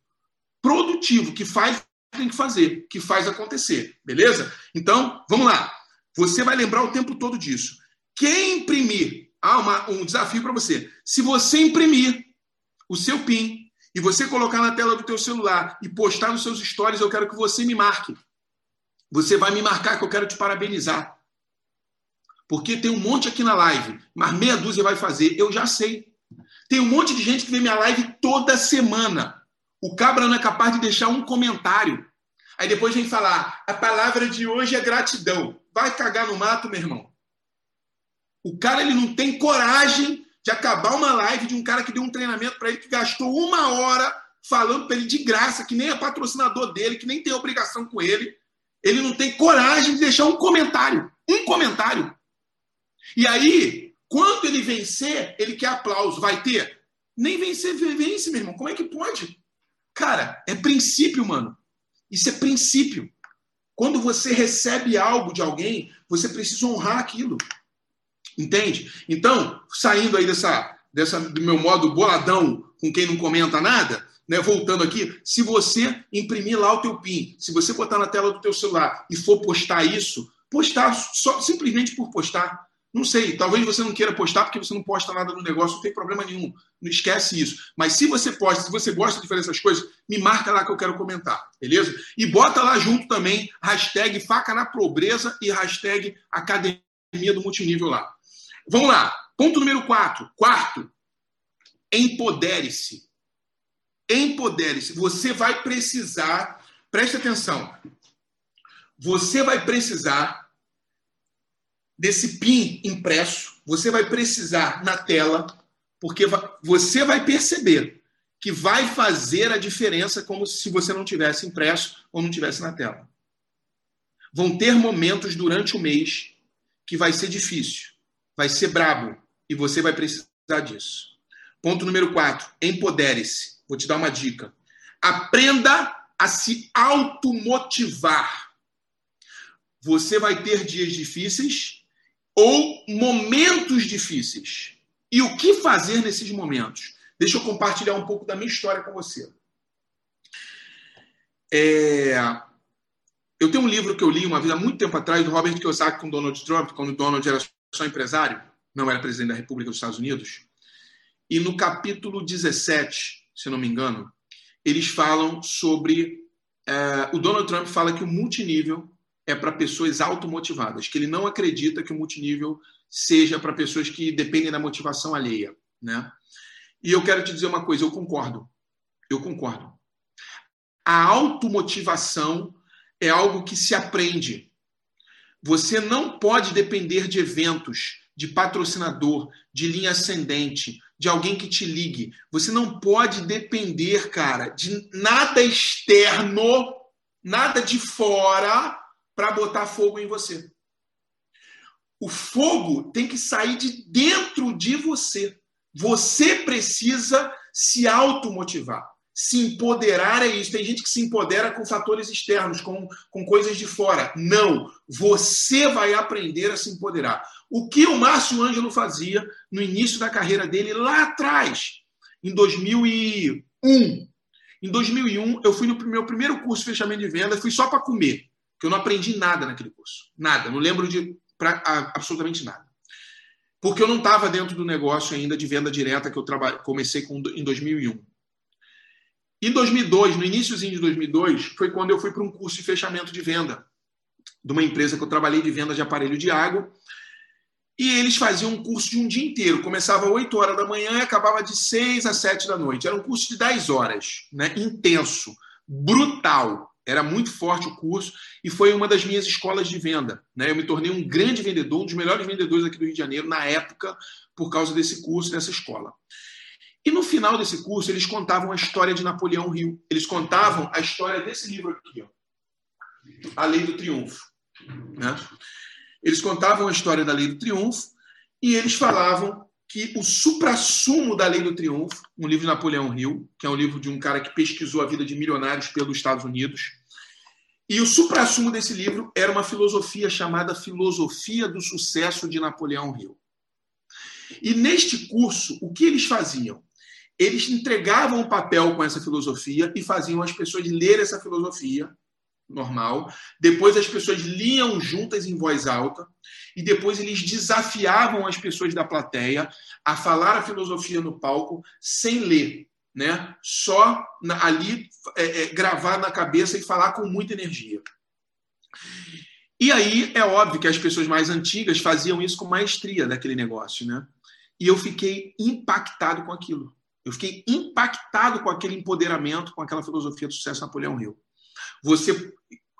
Produtivo, que faz tem que fazer, que faz acontecer, beleza? Então, vamos lá. Você vai lembrar o tempo todo disso. Quem imprimir, uma, um desafio para você. Se você imprimir o seu PIN e você colocar na tela do teu celular e postar nos seus stories, eu quero que você me marque. Você vai me marcar que eu quero te parabenizar. Porque tem um monte aqui na live, mas meia dúzia vai fazer, eu já sei. Tem um monte de gente que vê minha live toda semana. O cabra não é capaz de deixar um comentário. Aí depois vem falar: a palavra de hoje é gratidão. Vai cagar no mato, meu irmão. O cara ele não tem coragem de acabar uma live de um cara que deu um treinamento para ele que gastou uma hora falando para ele de graça, que nem é patrocinador dele, que nem tem obrigação com ele. Ele não tem coragem de deixar um comentário. Um comentário. E aí, quando ele vencer, ele quer aplauso. Vai ter? Nem vencer, vence, meu irmão. Como é que pode? Cara, é princípio, mano. Isso é princípio. Quando você recebe algo de alguém, você precisa honrar aquilo. Entende? Então, saindo aí dessa, dessa do meu modo boladão com quem não comenta nada, né, voltando aqui, se você imprimir lá o teu PIN, se você botar na tela do teu celular e for postar isso, postar só simplesmente por postar, não sei, talvez você não queira postar porque você não posta nada no negócio, não tem problema nenhum. Não esquece isso. Mas se você posta, se você gosta de fazer essas coisas, me marca lá que eu quero comentar, beleza? E bota lá junto também hashtag faca na pobreza e hashtag academia do multinível lá. Vamos lá. Ponto número 4. Quarto, empodere-se. Empodere-se. Você vai precisar, preste atenção, você vai precisar desse PIN impresso, você vai precisar na tela, porque você vai perceber que vai fazer a diferença como se você não tivesse impresso ou não tivesse na tela. Vão ter momentos durante o mês que vai ser difícil, vai ser brabo e você vai precisar disso. Ponto número 4, empodere-se. Vou te dar uma dica. Aprenda a se automotivar. Você vai ter dias difíceis ou momentos difíceis. E o que fazer nesses momentos? Deixa eu compartilhar um pouco da minha história com você. É... Eu tenho um livro que eu li uma vida muito tempo atrás do Robert Kiyosaki com Donald Trump, quando Donald era só empresário, não era presidente da República dos Estados Unidos. E no capítulo 17, se não me engano, eles falam sobre. É... o Donald Trump fala que o multinível é para pessoas automotivadas, que ele não acredita que o multinível seja para pessoas que dependem da motivação alheia, né? E eu quero te dizer uma coisa, eu concordo. Eu concordo. A automotivação é algo que se aprende. Você não pode depender de eventos, de patrocinador, de linha ascendente, de alguém que te ligue. Você não pode depender, cara, de nada externo, nada de fora para botar fogo em você. O fogo tem que sair de dentro de você. Você precisa se automotivar. Se empoderar é isso. Tem gente que se empodera com fatores externos, com, com coisas de fora. Não. Você vai aprender a se empoderar. O que o Márcio Ângelo fazia no início da carreira dele lá atrás, em 2001. Em 2001, eu fui no meu primeiro curso de fechamento de venda, fui só para comer que eu não aprendi nada naquele curso. Nada. Não lembro de para absolutamente nada. Porque eu não estava dentro do negócio ainda de venda direta que eu comecei com, em 2001. Em 2002, no iníciozinho de 2002, foi quando eu fui para um curso de fechamento de venda de uma empresa que eu trabalhei de venda de aparelho de água. E eles faziam um curso de um dia inteiro. Começava às 8 horas da manhã e acabava de 6 às 7 da noite. Era um curso de 10 horas, né? intenso, brutal. Era muito forte o curso e foi uma das minhas escolas de venda. Né? Eu me tornei um grande vendedor, um dos melhores vendedores aqui do Rio de Janeiro na época, por causa desse curso, dessa escola. E no final desse curso, eles contavam a história de Napoleão Rio. Eles contavam a história desse livro aqui, ó, A Lei do Triunfo. Né? Eles contavam a história da Lei do Triunfo e eles falavam que o suprassumo da Lei do Triunfo, um livro de Napoleão Hill, que é um livro de um cara que pesquisou a vida de milionários pelos Estados Unidos, e o suprassumo desse livro era uma filosofia chamada Filosofia do Sucesso de Napoleão Hill. E neste curso, o que eles faziam? Eles entregavam um papel com essa filosofia e faziam as pessoas ler essa filosofia normal. Depois as pessoas liam juntas em voz alta e depois eles desafiavam as pessoas da plateia a falar a filosofia no palco sem ler, né? Só na, ali é, é, gravar na cabeça e falar com muita energia. E aí é óbvio que as pessoas mais antigas faziam isso com maestria daquele negócio, né? E eu fiquei impactado com aquilo. Eu fiquei impactado com aquele empoderamento, com aquela filosofia do sucesso Napoleão Hill. Você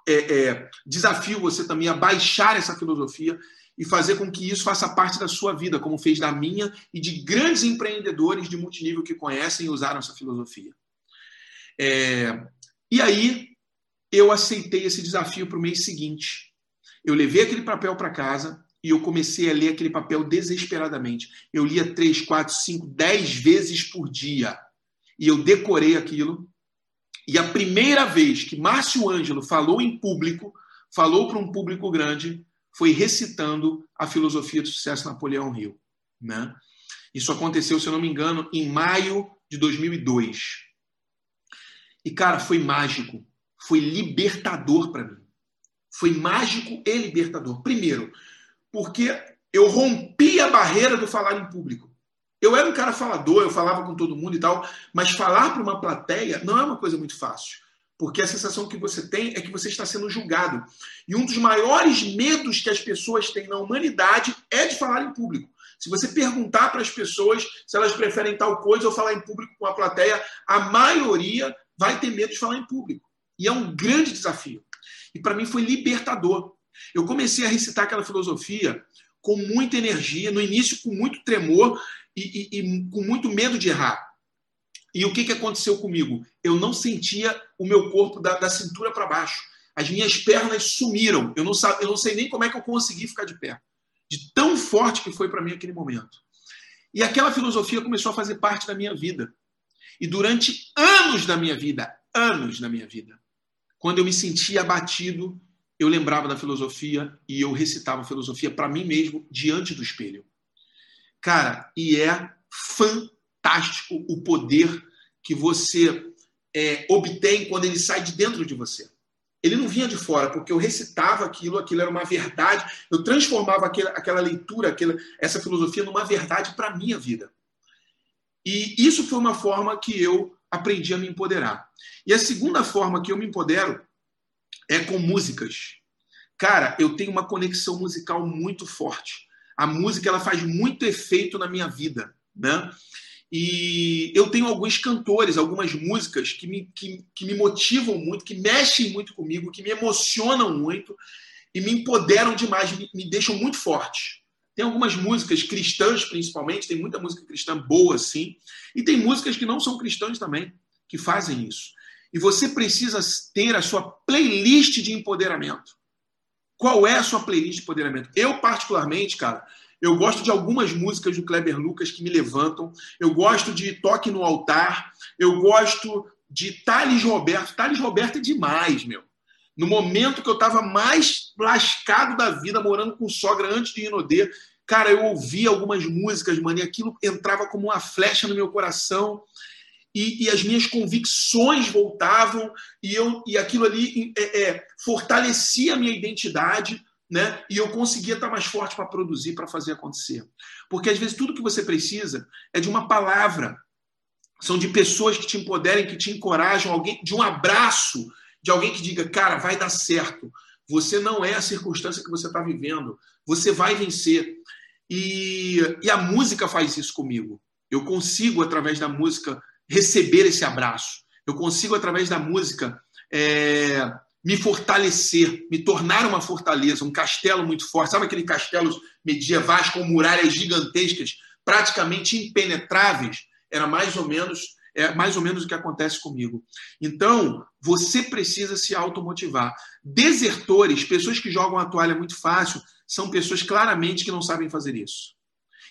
é, é, desafio você também a baixar essa filosofia e fazer com que isso faça parte da sua vida, como fez da minha e de grandes empreendedores de multinível que conhecem e usaram essa filosofia. É, e aí eu aceitei esse desafio para o mês seguinte. Eu levei aquele papel para casa e eu comecei a ler aquele papel desesperadamente. Eu lia três, quatro, cinco, dez vezes por dia. E eu decorei aquilo e a primeira vez que Márcio Ângelo falou em público, falou para um público grande, foi recitando a filosofia do sucesso Napoleão Hill. Né? Isso aconteceu, se eu não me engano, em maio de 2002. E, cara, foi mágico. Foi libertador para mim. Foi mágico e libertador. Primeiro, porque eu rompi a barreira do falar em público. Eu era um cara falador, eu falava com todo mundo e tal, mas falar para uma plateia não é uma coisa muito fácil, porque a sensação que você tem é que você está sendo julgado. E um dos maiores medos que as pessoas têm na humanidade é de falar em público. Se você perguntar para as pessoas se elas preferem tal coisa ou falar em público com a plateia, a maioria vai ter medo de falar em público. E é um grande desafio. E para mim foi libertador. Eu comecei a recitar aquela filosofia com muita energia, no início com muito tremor, e, e, e com muito medo de errar. E o que, que aconteceu comigo? Eu não sentia o meu corpo da, da cintura para baixo. As minhas pernas sumiram. Eu não, eu não sei nem como é que eu consegui ficar de pé. De tão forte que foi para mim aquele momento. E aquela filosofia começou a fazer parte da minha vida. E durante anos da minha vida, anos da minha vida, quando eu me sentia abatido, eu lembrava da filosofia e eu recitava filosofia para mim mesmo diante do espelho. Cara, e é fantástico o poder que você é, obtém quando ele sai de dentro de você. Ele não vinha de fora, porque eu recitava aquilo, aquilo era uma verdade, eu transformava aquela, aquela leitura, aquela, essa filosofia numa verdade para a minha vida. E isso foi uma forma que eu aprendi a me empoderar. E a segunda forma que eu me empodero é com músicas. Cara, eu tenho uma conexão musical muito forte a música ela faz muito efeito na minha vida, né? E eu tenho alguns cantores, algumas músicas que me, que, que me motivam muito, que mexem muito comigo, que me emocionam muito e me empoderam demais, me, me deixam muito forte. Tem algumas músicas cristãs, principalmente, tem muita música cristã boa, sim, e tem músicas que não são cristãs também, que fazem isso. E você precisa ter a sua playlist de empoderamento. Qual é a sua playlist de empoderamento? Eu, particularmente, cara, eu gosto de algumas músicas do Kleber Lucas que me levantam. Eu gosto de Toque no Altar. Eu gosto de Thales Roberto. Thales Roberto é demais, meu. No momento que eu estava mais lascado da vida, morando com sogra antes de Inodê, cara, eu ouvia algumas músicas, mano, e aquilo entrava como uma flecha no meu coração e, e, as minhas convicções voltavam e eu e aquilo ali é, é, fortalecia a minha identidade né? E eu conseguia estar mais forte para produzir, para fazer acontecer. Porque às vezes tudo que você precisa é de uma palavra. São de pessoas que te empoderem, que te encorajam, alguém, de um abraço, de alguém que diga, cara, vai dar certo. Você não é a circunstância que você está vivendo. Você vai vencer. E, e a música faz isso comigo. Eu consigo, através da música, receber esse abraço. Eu consigo, através da música, é, me fortalecer, me tornar uma fortaleza, um castelo muito forte. Sabe aqueles castelos medievais com muralhas gigantescas, praticamente impenetráveis? Era mais ou menos é mais ou menos o que acontece comigo. Então, você precisa se automotivar. Desertores, pessoas que jogam a toalha muito fácil, são pessoas claramente que não sabem fazer isso.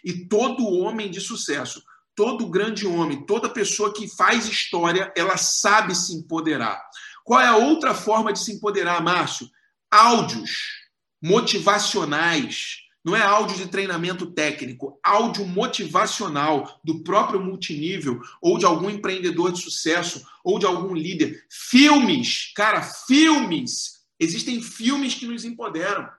E todo homem de sucesso, todo grande homem, toda pessoa que faz história, ela sabe se empoderar. Qual é a outra forma de se empoderar, Márcio? Áudios motivacionais. Não é áudio de treinamento técnico, áudio motivacional do próprio multinível, ou de algum empreendedor de sucesso, ou de algum líder. Filmes, cara, filmes. Existem filmes que nos empoderam.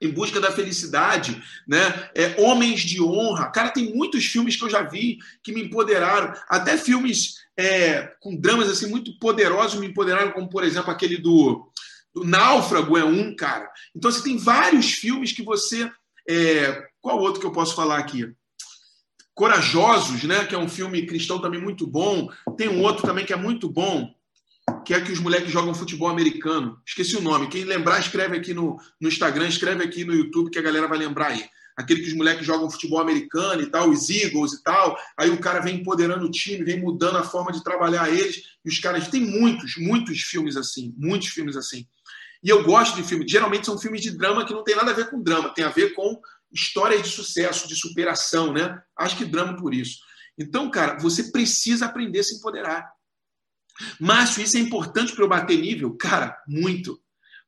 Em busca da felicidade, né? É, Homens de honra. Cara, tem muitos filmes que eu já vi que me empoderaram. Até filmes é, com dramas assim muito poderosos me empoderaram, como por exemplo aquele do, do Náufrago é um, cara. Então você tem vários filmes que você. É, qual outro que eu posso falar aqui? Corajosos, né? Que é um filme cristão também muito bom. Tem um outro também que é muito bom, que é que os moleques jogam futebol americano. Esqueci o nome. Quem lembrar, escreve aqui no, no Instagram, escreve aqui no YouTube, que a galera vai lembrar aí aquele que os moleques jogam futebol americano e tal, os Eagles e tal. Aí o cara vem empoderando o time, vem mudando a forma de trabalhar eles. E os caras tem muitos, muitos filmes assim, muitos filmes assim. E eu gosto de filmes, geralmente são filmes de drama que não tem nada a ver com drama, tem a ver com histórias de sucesso, de superação, né? Acho que drama por isso. Então, cara, você precisa aprender a se empoderar. Márcio, isso é importante para eu bater nível? Cara, muito.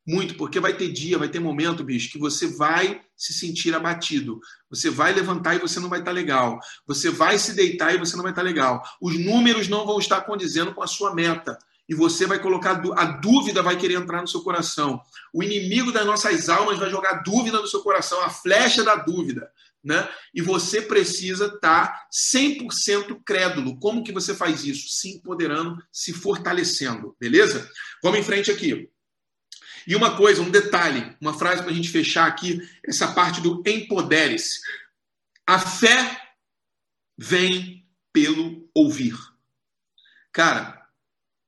Muito, porque vai ter dia, vai ter momento, bicho, que você vai se sentir abatido. Você vai levantar e você não vai estar tá legal. Você vai se deitar e você não vai estar tá legal. Os números não vão estar condizendo com a sua meta. E você vai colocar a dúvida vai querer entrar no seu coração. O inimigo das nossas almas vai jogar dúvida no seu coração, a flecha da dúvida, né? E você precisa estar 100% crédulo. Como que você faz isso? Se empoderando, se fortalecendo, beleza? Vamos em frente aqui. E uma coisa, um detalhe, uma frase para a gente fechar aqui, essa parte do empodere-se. A fé vem pelo ouvir. Cara,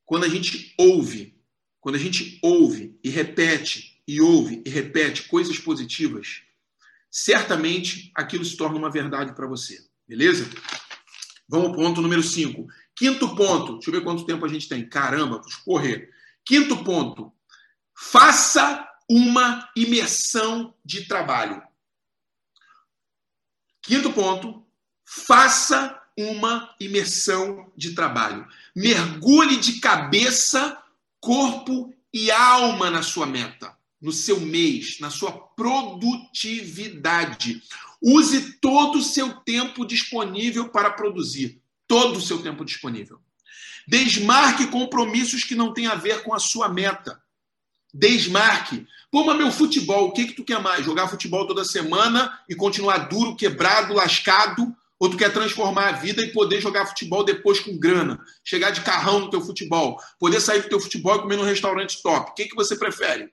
quando a gente ouve, quando a gente ouve e repete, e ouve e repete coisas positivas, certamente aquilo se torna uma verdade para você. Beleza? Vamos ao ponto número 5. Quinto ponto. Deixa eu ver quanto tempo a gente tem. Caramba, vamos correr. Quinto ponto. Faça uma imersão de trabalho. Quinto ponto, faça uma imersão de trabalho. Mergulhe de cabeça, corpo e alma na sua meta, no seu mês, na sua produtividade. Use todo o seu tempo disponível para produzir. Todo o seu tempo disponível. Desmarque compromissos que não têm a ver com a sua meta. Desmarque. Pô, mas meu futebol, o que, que tu quer mais? Jogar futebol toda semana e continuar duro, quebrado, lascado? Ou tu quer transformar a vida e poder jogar futebol depois com grana? Chegar de carrão no teu futebol? Poder sair do teu futebol e comer num restaurante top? O que, que você prefere?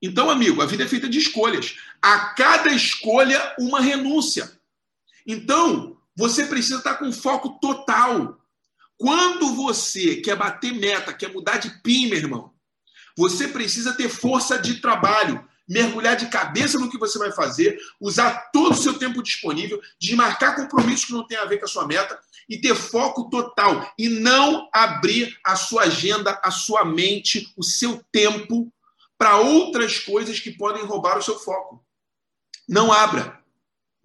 Então, amigo, a vida é feita de escolhas. A cada escolha, uma renúncia. Então, você precisa estar com foco total. Quando você quer bater meta, quer mudar de PIN, meu irmão, você precisa ter força de trabalho, mergulhar de cabeça no que você vai fazer, usar todo o seu tempo disponível, desmarcar compromissos que não tem a ver com a sua meta e ter foco total e não abrir a sua agenda, a sua mente, o seu tempo para outras coisas que podem roubar o seu foco. Não abra.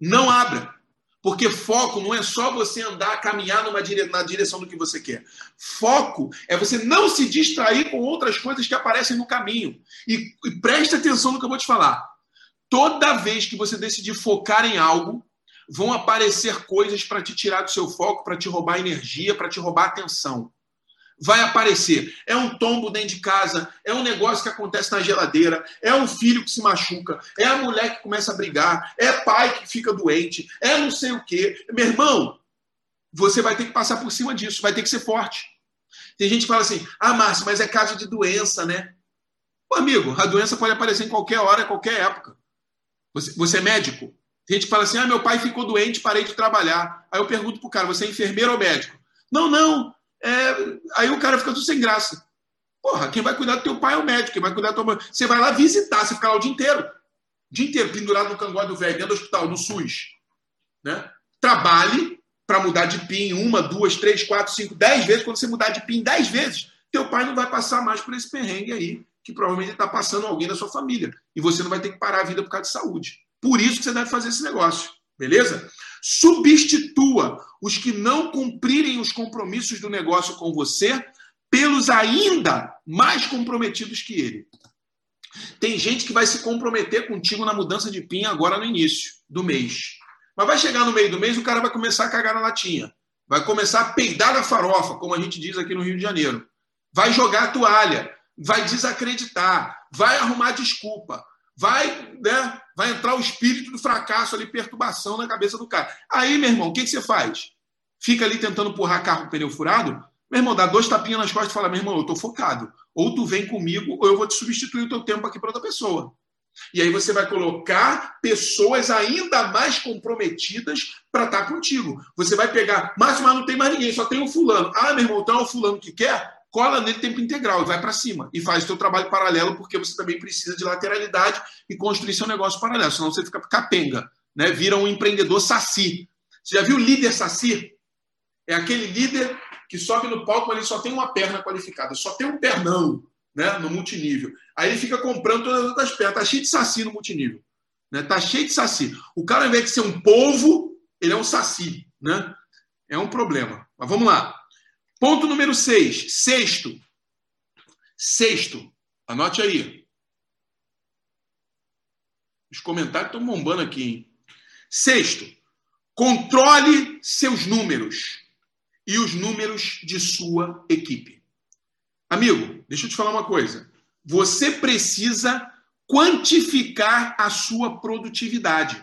Não abra. Porque foco não é só você andar, caminhar numa dire... na direção do que você quer. Foco é você não se distrair com outras coisas que aparecem no caminho. E, e preste atenção no que eu vou te falar. Toda vez que você decidir focar em algo, vão aparecer coisas para te tirar do seu foco, para te roubar energia, para te roubar atenção. Vai aparecer. É um tombo dentro de casa, é um negócio que acontece na geladeira, é um filho que se machuca, é a mulher que começa a brigar, é pai que fica doente, é não sei o quê. Meu irmão, você vai ter que passar por cima disso, vai ter que ser forte. Tem gente que fala assim: ah, Márcio, mas é caso de doença, né? Pô, amigo, a doença pode aparecer em qualquer hora, em qualquer época. Você, você é médico? Tem gente que fala assim: ah, meu pai ficou doente, parei de trabalhar. Aí eu pergunto pro cara: você é enfermeiro ou médico? Não, não. É... Aí o cara fica tudo sem graça. Porra, quem vai cuidar do teu pai é o médico, quem vai cuidar do teu mãe. Você vai lá visitar, você fica lá o dia inteiro. Dia inteiro, pendurado no cangote do velho, dentro do hospital, no SUS. Né? Trabalhe para mudar de PIN uma, duas, três, quatro, cinco, dez vezes. Quando você mudar de PIN dez vezes, teu pai não vai passar mais por esse perrengue aí, que provavelmente está passando alguém da sua família. E você não vai ter que parar a vida por causa de saúde. Por isso que você deve fazer esse negócio. Beleza? Substitua os que não cumprirem os compromissos do negócio com você pelos ainda mais comprometidos que ele. Tem gente que vai se comprometer contigo na mudança de PIN agora no início do mês. Mas vai chegar no meio do mês, o cara vai começar a cagar na latinha. Vai começar a peidar na farofa, como a gente diz aqui no Rio de Janeiro. Vai jogar a toalha, vai desacreditar, vai arrumar desculpa, vai, né, vai entrar o espírito do fracasso ali, perturbação na cabeça do cara. Aí, meu irmão, o que, que você faz? Fica ali tentando empurrar carro com pneu furado? Meu irmão, dá dois tapinhas nas costas e fala: meu irmão, eu tô focado. Ou tu vem comigo, ou eu vou te substituir o teu tempo aqui para outra pessoa. E aí você vai colocar pessoas ainda mais comprometidas para estar tá contigo. Você vai pegar, mas, mas não tem mais ninguém, só tem o fulano. Ah, meu irmão, então é o fulano que quer? Cola nele tempo integral e vai para cima. E faz seu trabalho paralelo, porque você também precisa de lateralidade e construir seu negócio paralelo. Senão você fica capenga, né? Vira um empreendedor saci. Você já viu o líder saci? É aquele líder que sobe no palco, mas ele só tem uma perna qualificada, só tem um pernão né, no multinível. Aí ele fica comprando todas as outras peças. Tá cheio de saci no multinível. Né? Tá cheio de saci. O cara, ao invés de ser um polvo, ele é um saci. Né? É um problema. Mas vamos lá. Ponto número 6. Sexto. Sexto. Anote aí. Os comentários estão bombando aqui. Hein? Sexto. Controle seus números e os números de sua equipe. Amigo, deixa eu te falar uma coisa. Você precisa quantificar a sua produtividade.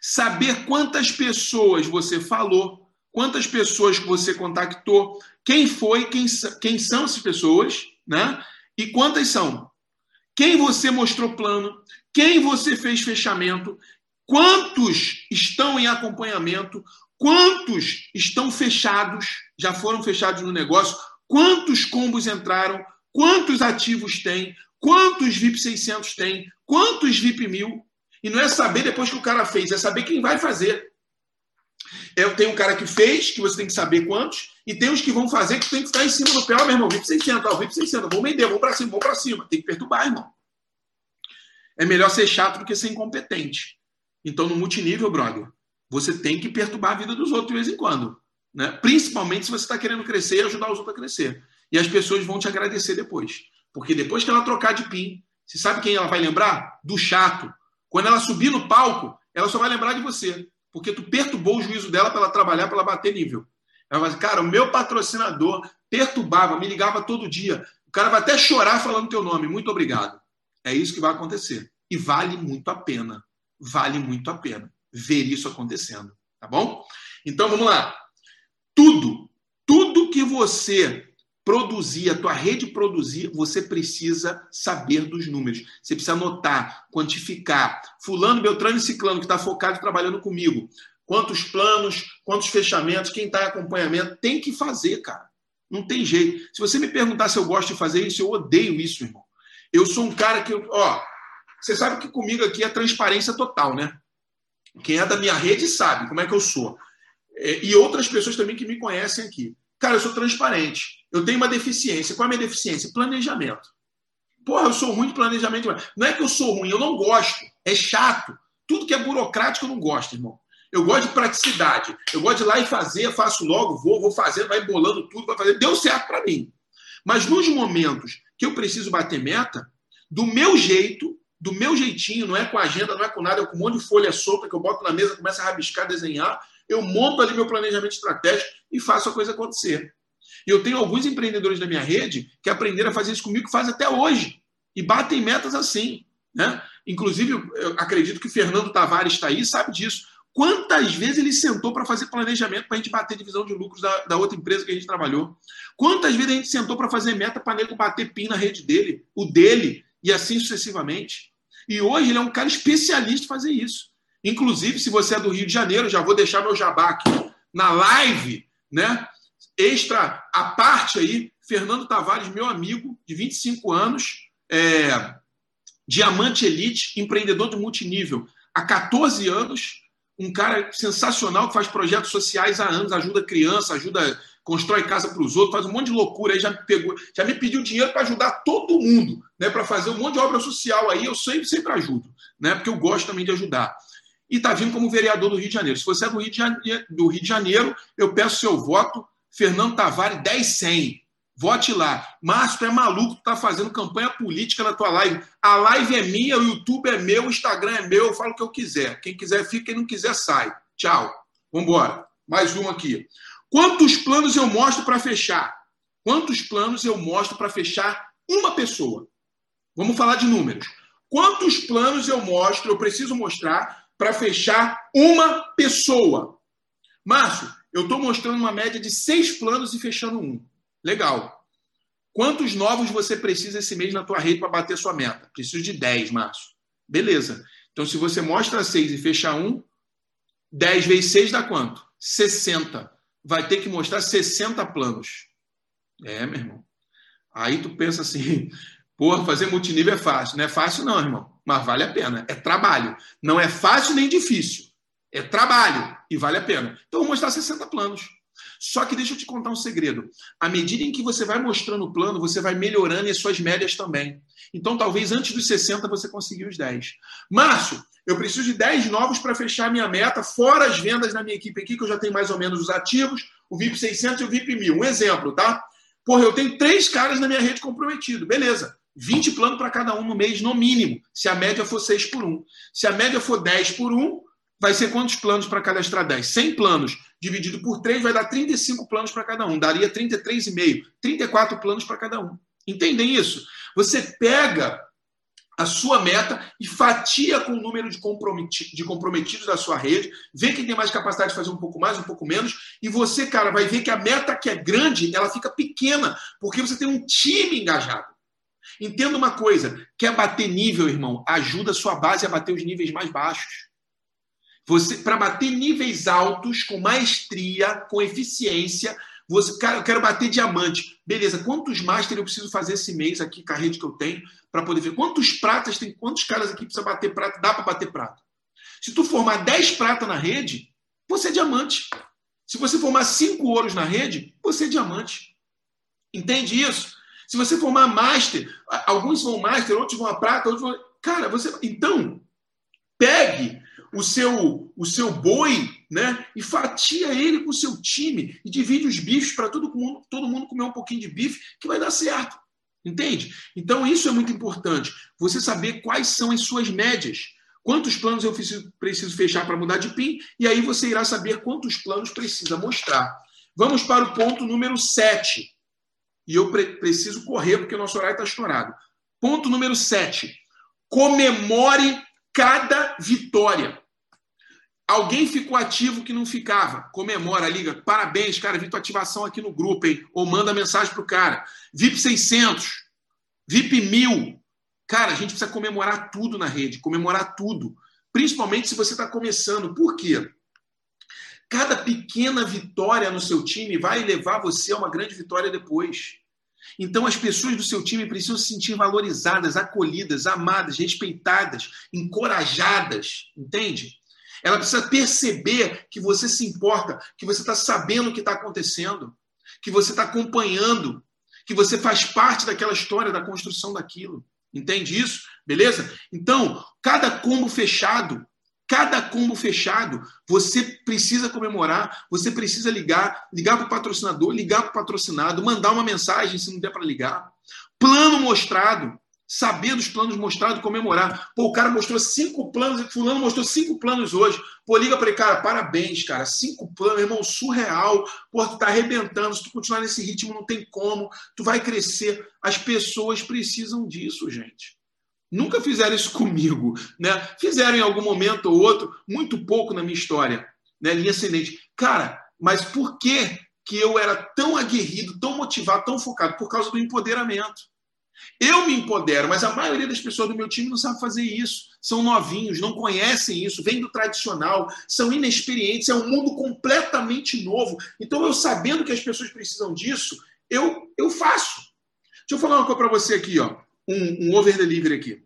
Saber quantas pessoas você falou, quantas pessoas que você contactou, quem foi, quem, quem são essas pessoas, né? E quantas são. Quem você mostrou plano, quem você fez fechamento, quantos estão em acompanhamento, quantos estão fechados, já foram fechados no negócio, quantos combos entraram, quantos ativos tem, quantos VIP 600 tem, quantos VIP 1000. E não é saber depois que o cara fez, é saber quem vai fazer. É, tem um cara que fez, que você tem que saber quantos, e tem os que vão fazer que tem que ficar em cima do pé. Ó, meu irmão, VIP 600, ó, VIP 600, vou vender, vou para cima, vou para cima. Tem que perturbar, irmão. É melhor ser chato do que ser incompetente. Então, no multinível, brother, você tem que perturbar a vida dos outros de vez em quando. Né? Principalmente se você está querendo crescer e ajudar os outros a crescer. E as pessoas vão te agradecer depois. Porque depois que ela trocar de PIN, você sabe quem ela vai lembrar? Do chato. Quando ela subir no palco, ela só vai lembrar de você. Porque tu perturbou o juízo dela para ela trabalhar, para ela bater nível. Ela vai cara, o meu patrocinador perturbava, me ligava todo dia. O cara vai até chorar falando teu nome. Muito obrigado. É isso que vai acontecer. E vale muito a pena. Vale muito a pena ver isso acontecendo. Tá bom? Então vamos lá. Tudo, tudo que você produzir, a tua rede produzir, você precisa saber dos números. Você precisa anotar, quantificar. Fulano, Beltrano e Ciclano, que está focado trabalhando comigo. Quantos planos, quantos fechamentos, quem está em acompanhamento. Tem que fazer, cara. Não tem jeito. Se você me perguntar se eu gosto de fazer isso, eu odeio isso, irmão. Eu sou um cara que. Ó, você sabe que comigo aqui é transparência total, né? Quem é da minha rede sabe como é que eu sou. É, e outras pessoas também que me conhecem aqui. Cara, eu sou transparente. Eu tenho uma deficiência. Qual é a minha deficiência? Planejamento. Porra, eu sou ruim de planejamento. Não é que eu sou ruim, eu não gosto. É chato. Tudo que é burocrático eu não gosto, irmão. Eu gosto de praticidade. Eu gosto de ir lá e fazer, faço logo, vou, vou fazendo, vai bolando tudo, vai fazer. Deu certo para mim. Mas nos momentos que eu preciso bater meta, do meu jeito, do meu jeitinho, não é com agenda, não é com nada, é com um monte de folha solta que eu boto na mesa, começo a rabiscar, desenhar, eu monto ali meu planejamento estratégico e faço a coisa acontecer. E eu tenho alguns empreendedores da minha rede que aprenderam a fazer isso comigo, que fazem até hoje. E batem metas assim. Né? Inclusive, eu acredito que o Fernando Tavares está aí, sabe disso. Quantas vezes ele sentou para fazer planejamento para a gente bater divisão de lucros da, da, outra empresa que a gente trabalhou? Quantas vezes a gente sentou para fazer meta para nego bater PIN na rede dele, o dele, e assim sucessivamente? E hoje ele é um cara especialista em fazer isso. Inclusive, se você é do Rio de Janeiro, já vou deixar meu jabá aqui na live, né? Extra a parte aí, Fernando Tavares, meu amigo de 25 anos, é, diamante elite, empreendedor de multinível há 14 anos, um cara sensacional que faz projetos sociais há anos, ajuda criança, ajuda, constrói casa para os outros, faz um monte de loucura aí, já me pegou, já me pediu dinheiro para ajudar todo mundo, né, para fazer um monte de obra social aí, eu sempre, sempre ajudo, né, porque eu gosto também de ajudar. E está vindo como vereador do Rio de Janeiro. Se você é do Rio de Janeiro, Rio de Janeiro eu peço seu voto, Fernando Tavares 10100. Vote lá. Márcio, tu é maluco, tu tá fazendo campanha política na tua live. A live é minha, o YouTube é meu, o Instagram é meu, eu falo o que eu quiser. Quem quiser fica, quem não quiser sai. Tchau. Vambora. Mais uma aqui. Quantos planos eu mostro para fechar? Quantos planos eu mostro para fechar uma pessoa? Vamos falar de números. Quantos planos eu mostro, eu preciso mostrar para fechar uma pessoa? Márcio, eu estou mostrando uma média de seis planos e fechando um. Legal. Quantos novos você precisa esse mês na tua rede para bater sua meta? Preciso de 10, Márcio. Beleza. Então, se você mostra 6 e fecha 1, 10 vezes 6 dá quanto? 60. Vai ter que mostrar 60 planos. É, meu irmão. Aí tu pensa assim, porra, fazer multinível é fácil. Não é fácil não, irmão. Mas vale a pena. É trabalho. Não é fácil nem difícil. É trabalho e vale a pena. Então, vou mostrar 60 planos. Só que deixa eu te contar um segredo. À medida em que você vai mostrando o plano, você vai melhorando as suas médias também. Então, talvez antes dos 60 você consiga os 10. Márcio, eu preciso de 10 novos para fechar minha meta, fora as vendas na minha equipe aqui, que eu já tenho mais ou menos os ativos, o VIP 600 e o VIP 1000. Um exemplo, tá? Porra, eu tenho três caras na minha rede comprometido. Beleza. 20 planos para cada um no mês, no mínimo, se a média for 6 por 1. Se a média for 10 por 1, vai ser quantos planos para cadastrar 10? 100 planos dividido por 3 vai dar 35 planos para cada um. Daria 33,5. 34 planos para cada um. Entendem isso? Você pega a sua meta e fatia com o número de, comprometidos, de comprometidos da sua rede, vê quem tem mais capacidade de fazer um pouco mais, um pouco menos, e você, cara, vai ver que a meta que é grande, ela fica pequena, porque você tem um time engajado. Entenda uma coisa, quer bater nível, irmão, ajuda a sua base a bater os níveis mais baixos. Você, para bater níveis altos, com maestria, com eficiência, você, cara, eu quero bater diamante. Beleza, quantos master eu preciso fazer esse mês aqui com a rede que eu tenho para poder ver? Quantos pratas tem? Quantos caras aqui precisa bater prata? Dá para bater prata. Se tu formar 10 pratas na rede, você é diamante. Se você formar 5 ouros na rede, você é diamante. Entende isso? Se você formar master, alguns vão master, outros vão a prata, outros vão. Cara, você. Então, pegue o seu, o seu boi, né? E fatia ele com o seu time e divide os bifes para todo mundo, todo mundo comer um pouquinho de bife, que vai dar certo. Entende? Então, isso é muito importante. Você saber quais são as suas médias. Quantos planos eu preciso, fechar para mudar de PIN? E aí você irá saber quantos planos precisa mostrar. Vamos para o ponto número 7. E eu pre preciso correr porque o nosso horário está estourado. Ponto número 7. Comemore cada vitória. Alguém ficou ativo que não ficava. Comemora, liga. Parabéns, cara. Vi tua ativação aqui no grupo, hein? Ou manda mensagem pro cara. VIP 600, VIP 1000. Cara, a gente precisa comemorar tudo na rede, comemorar tudo. Principalmente se você está começando. Por quê? Cada pequena vitória no seu time vai levar você a uma grande vitória depois. Então, as pessoas do seu time precisam se sentir valorizadas, acolhidas, amadas, respeitadas, encorajadas, entende? Ela precisa perceber que você se importa, que você está sabendo o que está acontecendo, que você está acompanhando, que você faz parte daquela história, da construção daquilo. Entende isso? Beleza? Então, cada combo fechado Cada combo fechado, você precisa comemorar, você precisa ligar, ligar para o patrocinador, ligar para o patrocinado, mandar uma mensagem se não der para ligar. Plano mostrado. saber dos planos mostrados, comemorar. Pô, o cara mostrou cinco planos, fulano mostrou cinco planos hoje. Pô, liga para ele, cara, parabéns, cara, cinco planos, irmão, surreal. Pô, tu tá arrebentando, se tu continuar nesse ritmo não tem como, tu vai crescer. As pessoas precisam disso, gente. Nunca fizeram isso comigo, né? Fizeram em algum momento ou outro, muito pouco na minha história, né? Linha ascendente. Cara, mas por que que eu era tão aguerrido, tão motivado, tão focado? Por causa do empoderamento. Eu me empodero, mas a maioria das pessoas do meu time não sabe fazer isso. São novinhos, não conhecem isso, vêm do tradicional, são inexperientes, é um mundo completamente novo. Então, eu sabendo que as pessoas precisam disso, eu, eu faço. Deixa eu falar uma coisa para você aqui, ó. Um, um over delivery aqui.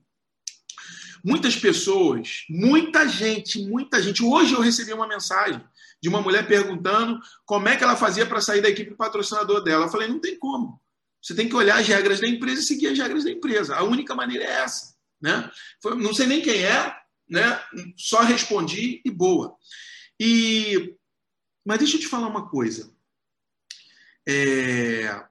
Muitas pessoas, muita gente, muita gente. Hoje eu recebi uma mensagem de uma mulher perguntando como é que ela fazia para sair da equipe patrocinador dela. Eu falei, não tem como. Você tem que olhar as regras da empresa e seguir as regras da empresa. A única maneira é essa. Né? Não sei nem quem é, né? só respondi e boa. E... Mas deixa eu te falar uma coisa. É...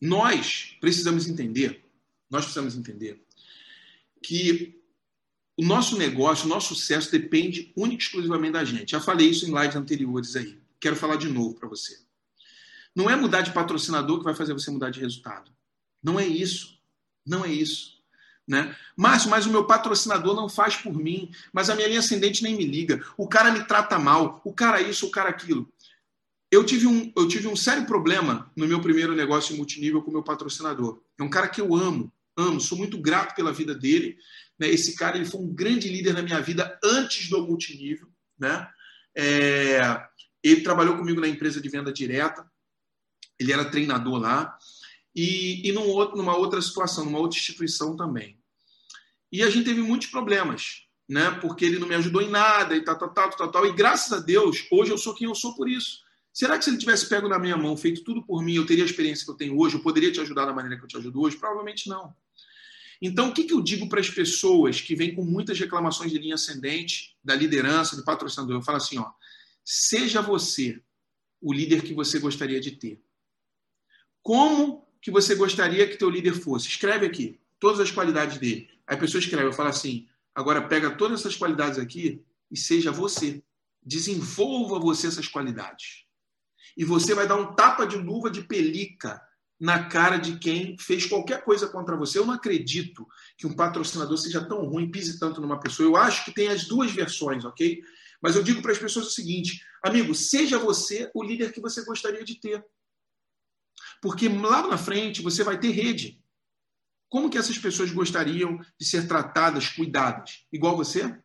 Nós precisamos entender, nós precisamos entender que o nosso negócio, o nosso sucesso depende única e exclusivamente da gente. Já falei isso em lives anteriores aí. Quero falar de novo para você. Não é mudar de patrocinador que vai fazer você mudar de resultado. Não é isso. Não é isso. Né? Márcio, mas o meu patrocinador não faz por mim, mas a minha linha ascendente nem me liga. O cara me trata mal, o cara isso, o cara aquilo. Eu tive um, eu tive um sério problema no meu primeiro negócio multinível com meu patrocinador. É um cara que eu amo, amo, sou muito grato pela vida dele. Né? Esse cara ele foi um grande líder na minha vida antes do multinível. Né? É, ele trabalhou comigo na empresa de venda direta ele era treinador lá, e, e num outro, numa outra situação, numa outra instituição também. E a gente teve muitos problemas, né? Porque ele não me ajudou em nada e tal, tal, tal, tal, tal. E graças a Deus, hoje eu sou quem eu sou por isso. Será que se ele tivesse pego na minha mão, feito tudo por mim, eu teria a experiência que eu tenho hoje? Eu poderia te ajudar da maneira que eu te ajudo hoje? Provavelmente não. Então, o que, que eu digo para as pessoas que vêm com muitas reclamações de linha ascendente, da liderança, do patrocinador? Eu falo assim, ó, seja você o líder que você gostaria de ter. Como que você gostaria que teu líder fosse? Escreve aqui todas as qualidades dele. Aí a pessoa escreve, eu falo assim, agora pega todas essas qualidades aqui e seja você. Desenvolva você essas qualidades. E você vai dar um tapa de luva de pelica na cara de quem fez qualquer coisa contra você. Eu não acredito que um patrocinador seja tão ruim, pise tanto numa pessoa. Eu acho que tem as duas versões, ok? Mas eu digo para as pessoas o seguinte: amigo, seja você o líder que você gostaria de ter. Porque lá na frente você vai ter rede. Como que essas pessoas gostariam de ser tratadas, cuidadas? Igual você?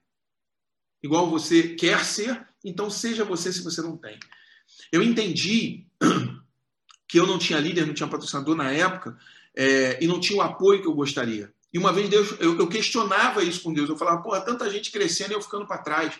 Igual você quer ser? Então seja você se você não tem. Eu entendi que eu não tinha líder, não tinha patrocinador na época é, e não tinha o apoio que eu gostaria. E uma vez Deus, eu, eu questionava isso com Deus. Eu falava, porra, tanta gente crescendo e eu ficando para trás.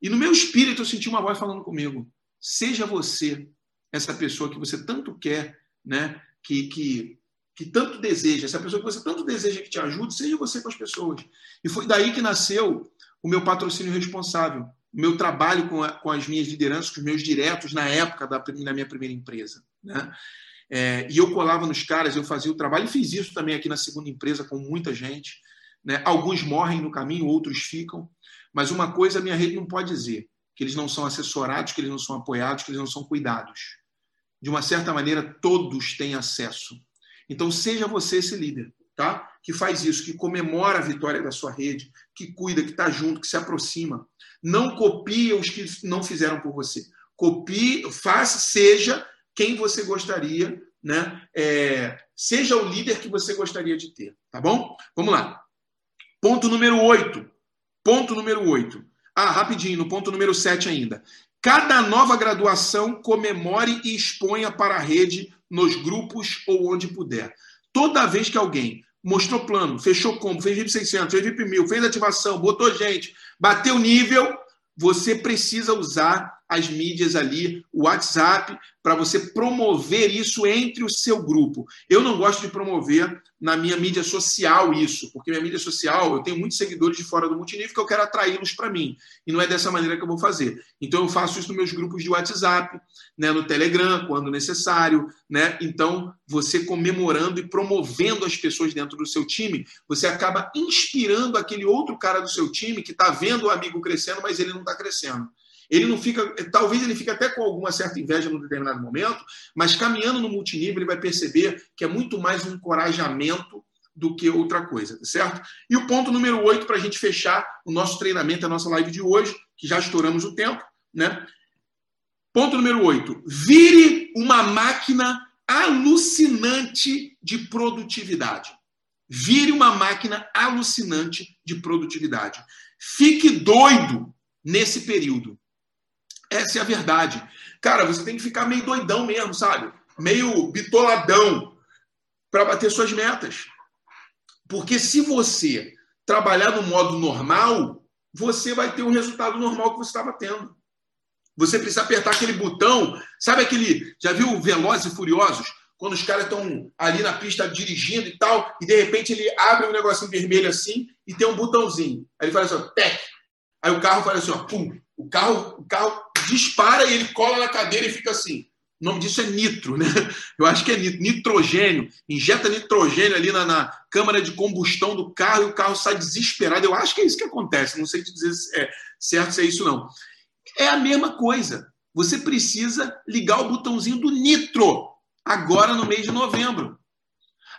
E no meu espírito eu senti uma voz falando comigo: seja você essa pessoa que você tanto quer né? Que, que, que tanto deseja, essa pessoa que você tanto deseja que te ajude, seja você com as pessoas. E foi daí que nasceu o meu patrocínio responsável, meu trabalho com, a, com as minhas lideranças, com os meus diretos na época da, da minha primeira empresa. Né? É, e eu colava nos caras, eu fazia o trabalho, e fiz isso também aqui na segunda empresa com muita gente. Né? Alguns morrem no caminho, outros ficam. Mas uma coisa a minha rede não pode dizer: que eles não são assessorados, que eles não são apoiados, que eles não são cuidados de uma certa maneira, todos têm acesso. Então, seja você esse líder, tá? Que faz isso, que comemora a vitória da sua rede, que cuida, que está junto, que se aproxima. Não copia os que não fizeram por você. Copie, faça, seja quem você gostaria, né? É, seja o líder que você gostaria de ter, tá bom? Vamos lá. Ponto número 8. Ponto número 8. Ah, rapidinho, no ponto número 7 ainda. Cada nova graduação comemore e exponha para a rede nos grupos ou onde puder. Toda vez que alguém mostrou plano, fechou combo, fez VIP 600, fez VIP 1000, fez ativação, botou gente, bateu nível, você precisa usar as mídias ali, o WhatsApp, para você promover isso entre o seu grupo. Eu não gosto de promover na minha mídia social isso, porque minha mídia social, eu tenho muitos seguidores de fora do multinível que eu quero atraí-los para mim. E não é dessa maneira que eu vou fazer. Então eu faço isso nos meus grupos de WhatsApp, né, no Telegram, quando necessário, né? Então, você comemorando e promovendo as pessoas dentro do seu time, você acaba inspirando aquele outro cara do seu time que está vendo o amigo crescendo, mas ele não está crescendo. Ele não fica, talvez ele fique até com alguma certa inveja num determinado momento, mas caminhando no multinível ele vai perceber que é muito mais um encorajamento do que outra coisa, tá certo? E o ponto número 8 para a gente fechar o nosso treinamento, a nossa live de hoje, que já estouramos o tempo, né? Ponto número 8. Vire uma máquina alucinante de produtividade. Vire uma máquina alucinante de produtividade. Fique doido nesse período. Essa é a verdade. Cara, você tem que ficar meio doidão mesmo, sabe? Meio bitoladão para bater suas metas. Porque se você trabalhar no modo normal, você vai ter um resultado normal que você estava tendo. Você precisa apertar aquele botão, sabe aquele. Já viu Velozes e Furiosos? Quando os caras estão ali na pista dirigindo e tal, e de repente ele abre um negocinho vermelho assim e tem um botãozinho. Aí ele fala assim, ó, tec. Aí o carro faz assim, ó, pum. O carro, o carro dispara e ele cola na cadeira e fica assim. O nome disso é nitro, né? Eu acho que é nitro, nitrogênio. Injeta nitrogênio ali na, na, câmara de combustão do carro e o carro sai desesperado. Eu acho que é isso que acontece. Não sei te dizer se é certo se é isso não. É a mesma coisa. Você precisa ligar o botãozinho do nitro agora no mês de novembro.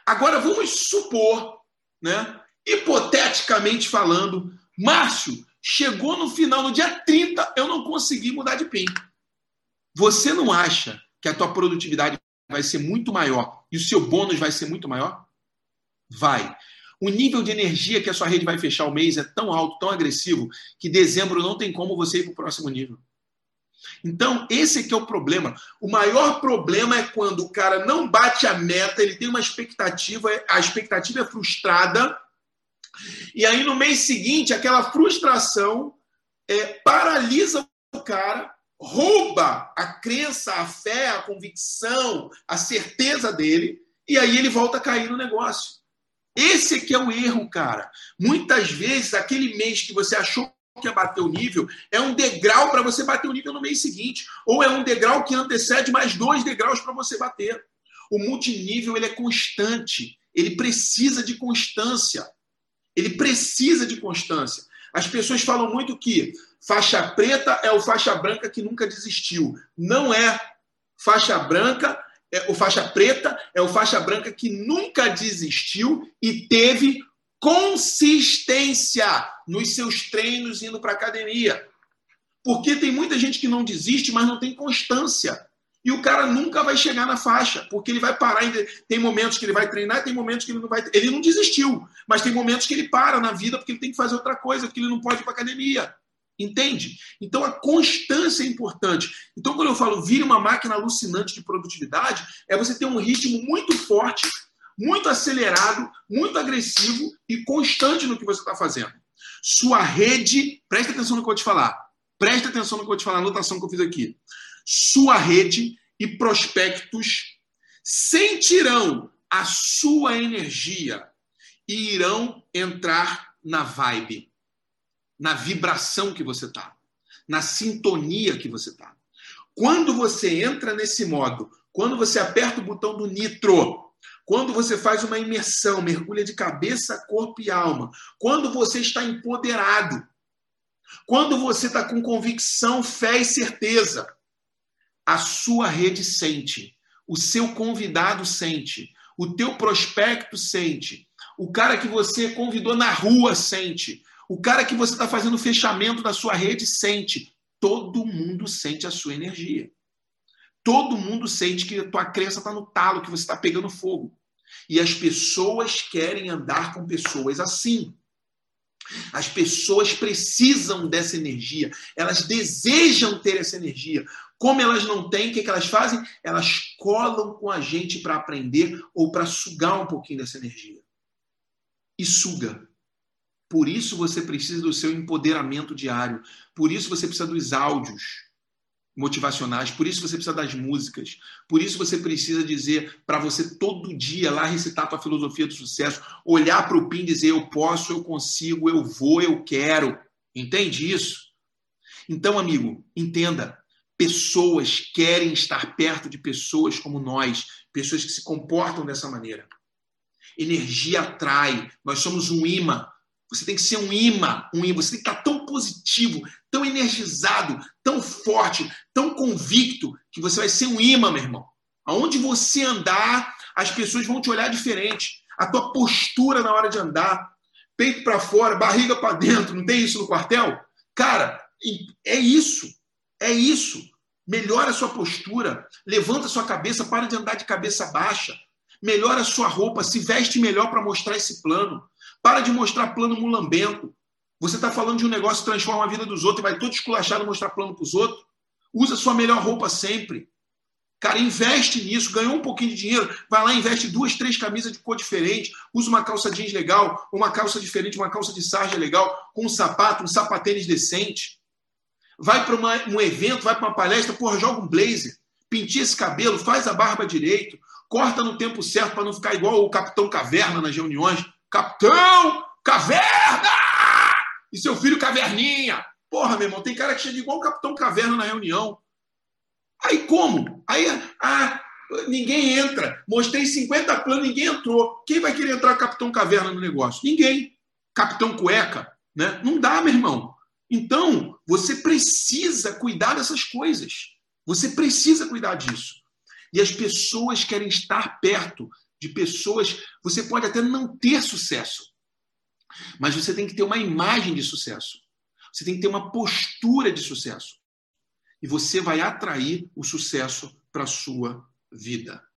Agora vamos supor, né? Hipoteticamente falando, Márcio, Chegou no final, no dia 30, eu não consegui mudar de PIN. Você não acha que a tua produtividade vai ser muito maior e o seu bônus vai ser muito maior? Vai. O nível de energia que a sua rede vai fechar o mês é tão alto, tão agressivo, que dezembro não tem como você ir para o próximo nível. Então, esse aqui é o problema. O maior problema é quando o cara não bate a meta, ele tem uma expectativa, a expectativa é frustrada, e aí, no mês seguinte, aquela frustração é, paralisa o cara, rouba a crença, a fé, a convicção, a certeza dele, e aí ele volta a cair no negócio. Esse aqui é o erro, cara. Muitas vezes, aquele mês que você achou que ia bater o nível é um degrau para você bater o nível no mês seguinte, ou é um degrau que antecede mais dois degraus para você bater. O multinível ele é constante, ele precisa de constância. Ele precisa de constância. As pessoas falam muito que faixa preta é o faixa branca que nunca desistiu. Não é faixa branca, é o faixa preta é o faixa branca que nunca desistiu e teve consistência nos seus treinos indo para academia. Porque tem muita gente que não desiste, mas não tem constância. E o cara nunca vai chegar na faixa, porque ele vai parar. Tem momentos que ele vai treinar, tem momentos que ele não vai. Ele não desistiu, mas tem momentos que ele para na vida porque ele tem que fazer outra coisa, porque ele não pode ir para academia. Entende? Então a constância é importante. Então, quando eu falo vire uma máquina alucinante de produtividade, é você ter um ritmo muito forte, muito acelerado, muito agressivo e constante no que você está fazendo. Sua rede, presta atenção no que eu vou te falar. Presta atenção no que eu vou te falar, a anotação que eu fiz aqui sua rede e prospectos sentirão a sua energia e irão entrar na vibe, na vibração que você está, na sintonia que você está. Quando você entra nesse modo, quando você aperta o botão do nitro, quando você faz uma imersão, mergulha de cabeça, corpo e alma, quando você está empoderado, quando você está com convicção, fé e certeza, a sua rede sente, o seu convidado sente, o teu prospecto sente, o cara que você convidou na rua sente, o cara que você está fazendo fechamento da sua rede sente. Todo mundo sente a sua energia. Todo mundo sente que a tua crença está no talo, que você está pegando fogo. E as pessoas querem andar com pessoas assim. As pessoas precisam dessa energia, elas desejam ter essa energia. Como elas não têm, o que, elas fazem? Elas colam com a gente para aprender ou para sugar um pouquinho dessa energia. E suga. Por isso você precisa do seu empoderamento diário. Por isso você precisa dos áudios. motivacionais, por isso você precisa das músicas, por isso você precisa dizer para você todo dia lá recitar a tua filosofia do sucesso, olhar para o PIN e dizer eu posso, eu consigo, eu vou, eu quero. Entende isso? Então, amigo, entenda, pessoas querem estar perto de pessoas como nós, pessoas que se comportam dessa maneira. Energia atrai, nós somos um imã. Você tem que ser um imã, um imã. Você tem que estar tão positivo, tão energizado, tão forte, tão convicto, que você vai ser um imã, meu irmão. Aonde você andar, as pessoas vão te olhar diferente. A tua postura na hora de andar, peito para fora, barriga para dentro, não tem isso no quartel? Cara, é isso. É isso. Melhora a sua postura, levanta a sua cabeça, para de andar de cabeça baixa. Melhora a sua roupa, se veste melhor para mostrar esse plano. Para de mostrar plano mulambento. Você está falando de um negócio que transforma a vida dos outros e vai todo esculachado mostrar plano para os outros. Usa sua melhor roupa sempre. Cara, investe nisso, ganhou um pouquinho de dinheiro, vai lá, investe duas, três camisas de cor diferente, usa uma calça jeans legal, uma calça diferente, uma calça de sarja legal, com um sapato, um sapatênis decente. Vai para um evento, vai para uma palestra, porra, joga um blazer, pintia esse cabelo, faz a barba direito, corta no tempo certo para não ficar igual o Capitão Caverna nas reuniões. Capitão Caverna! E seu filho Caverninha. Porra, meu irmão, tem cara que chega igual o Capitão Caverna na reunião. Aí como? Aí ah, ninguém entra. Mostrei 50 planos, ninguém entrou. Quem vai querer entrar Capitão Caverna no negócio? Ninguém. Capitão Cueca, né? Não dá, meu irmão. Então, você precisa cuidar dessas coisas. Você precisa cuidar disso. E as pessoas querem estar perto de pessoas. Você pode até não ter sucesso, mas você tem que ter uma imagem de sucesso. Você tem que ter uma postura de sucesso. E você vai atrair o sucesso para a sua vida.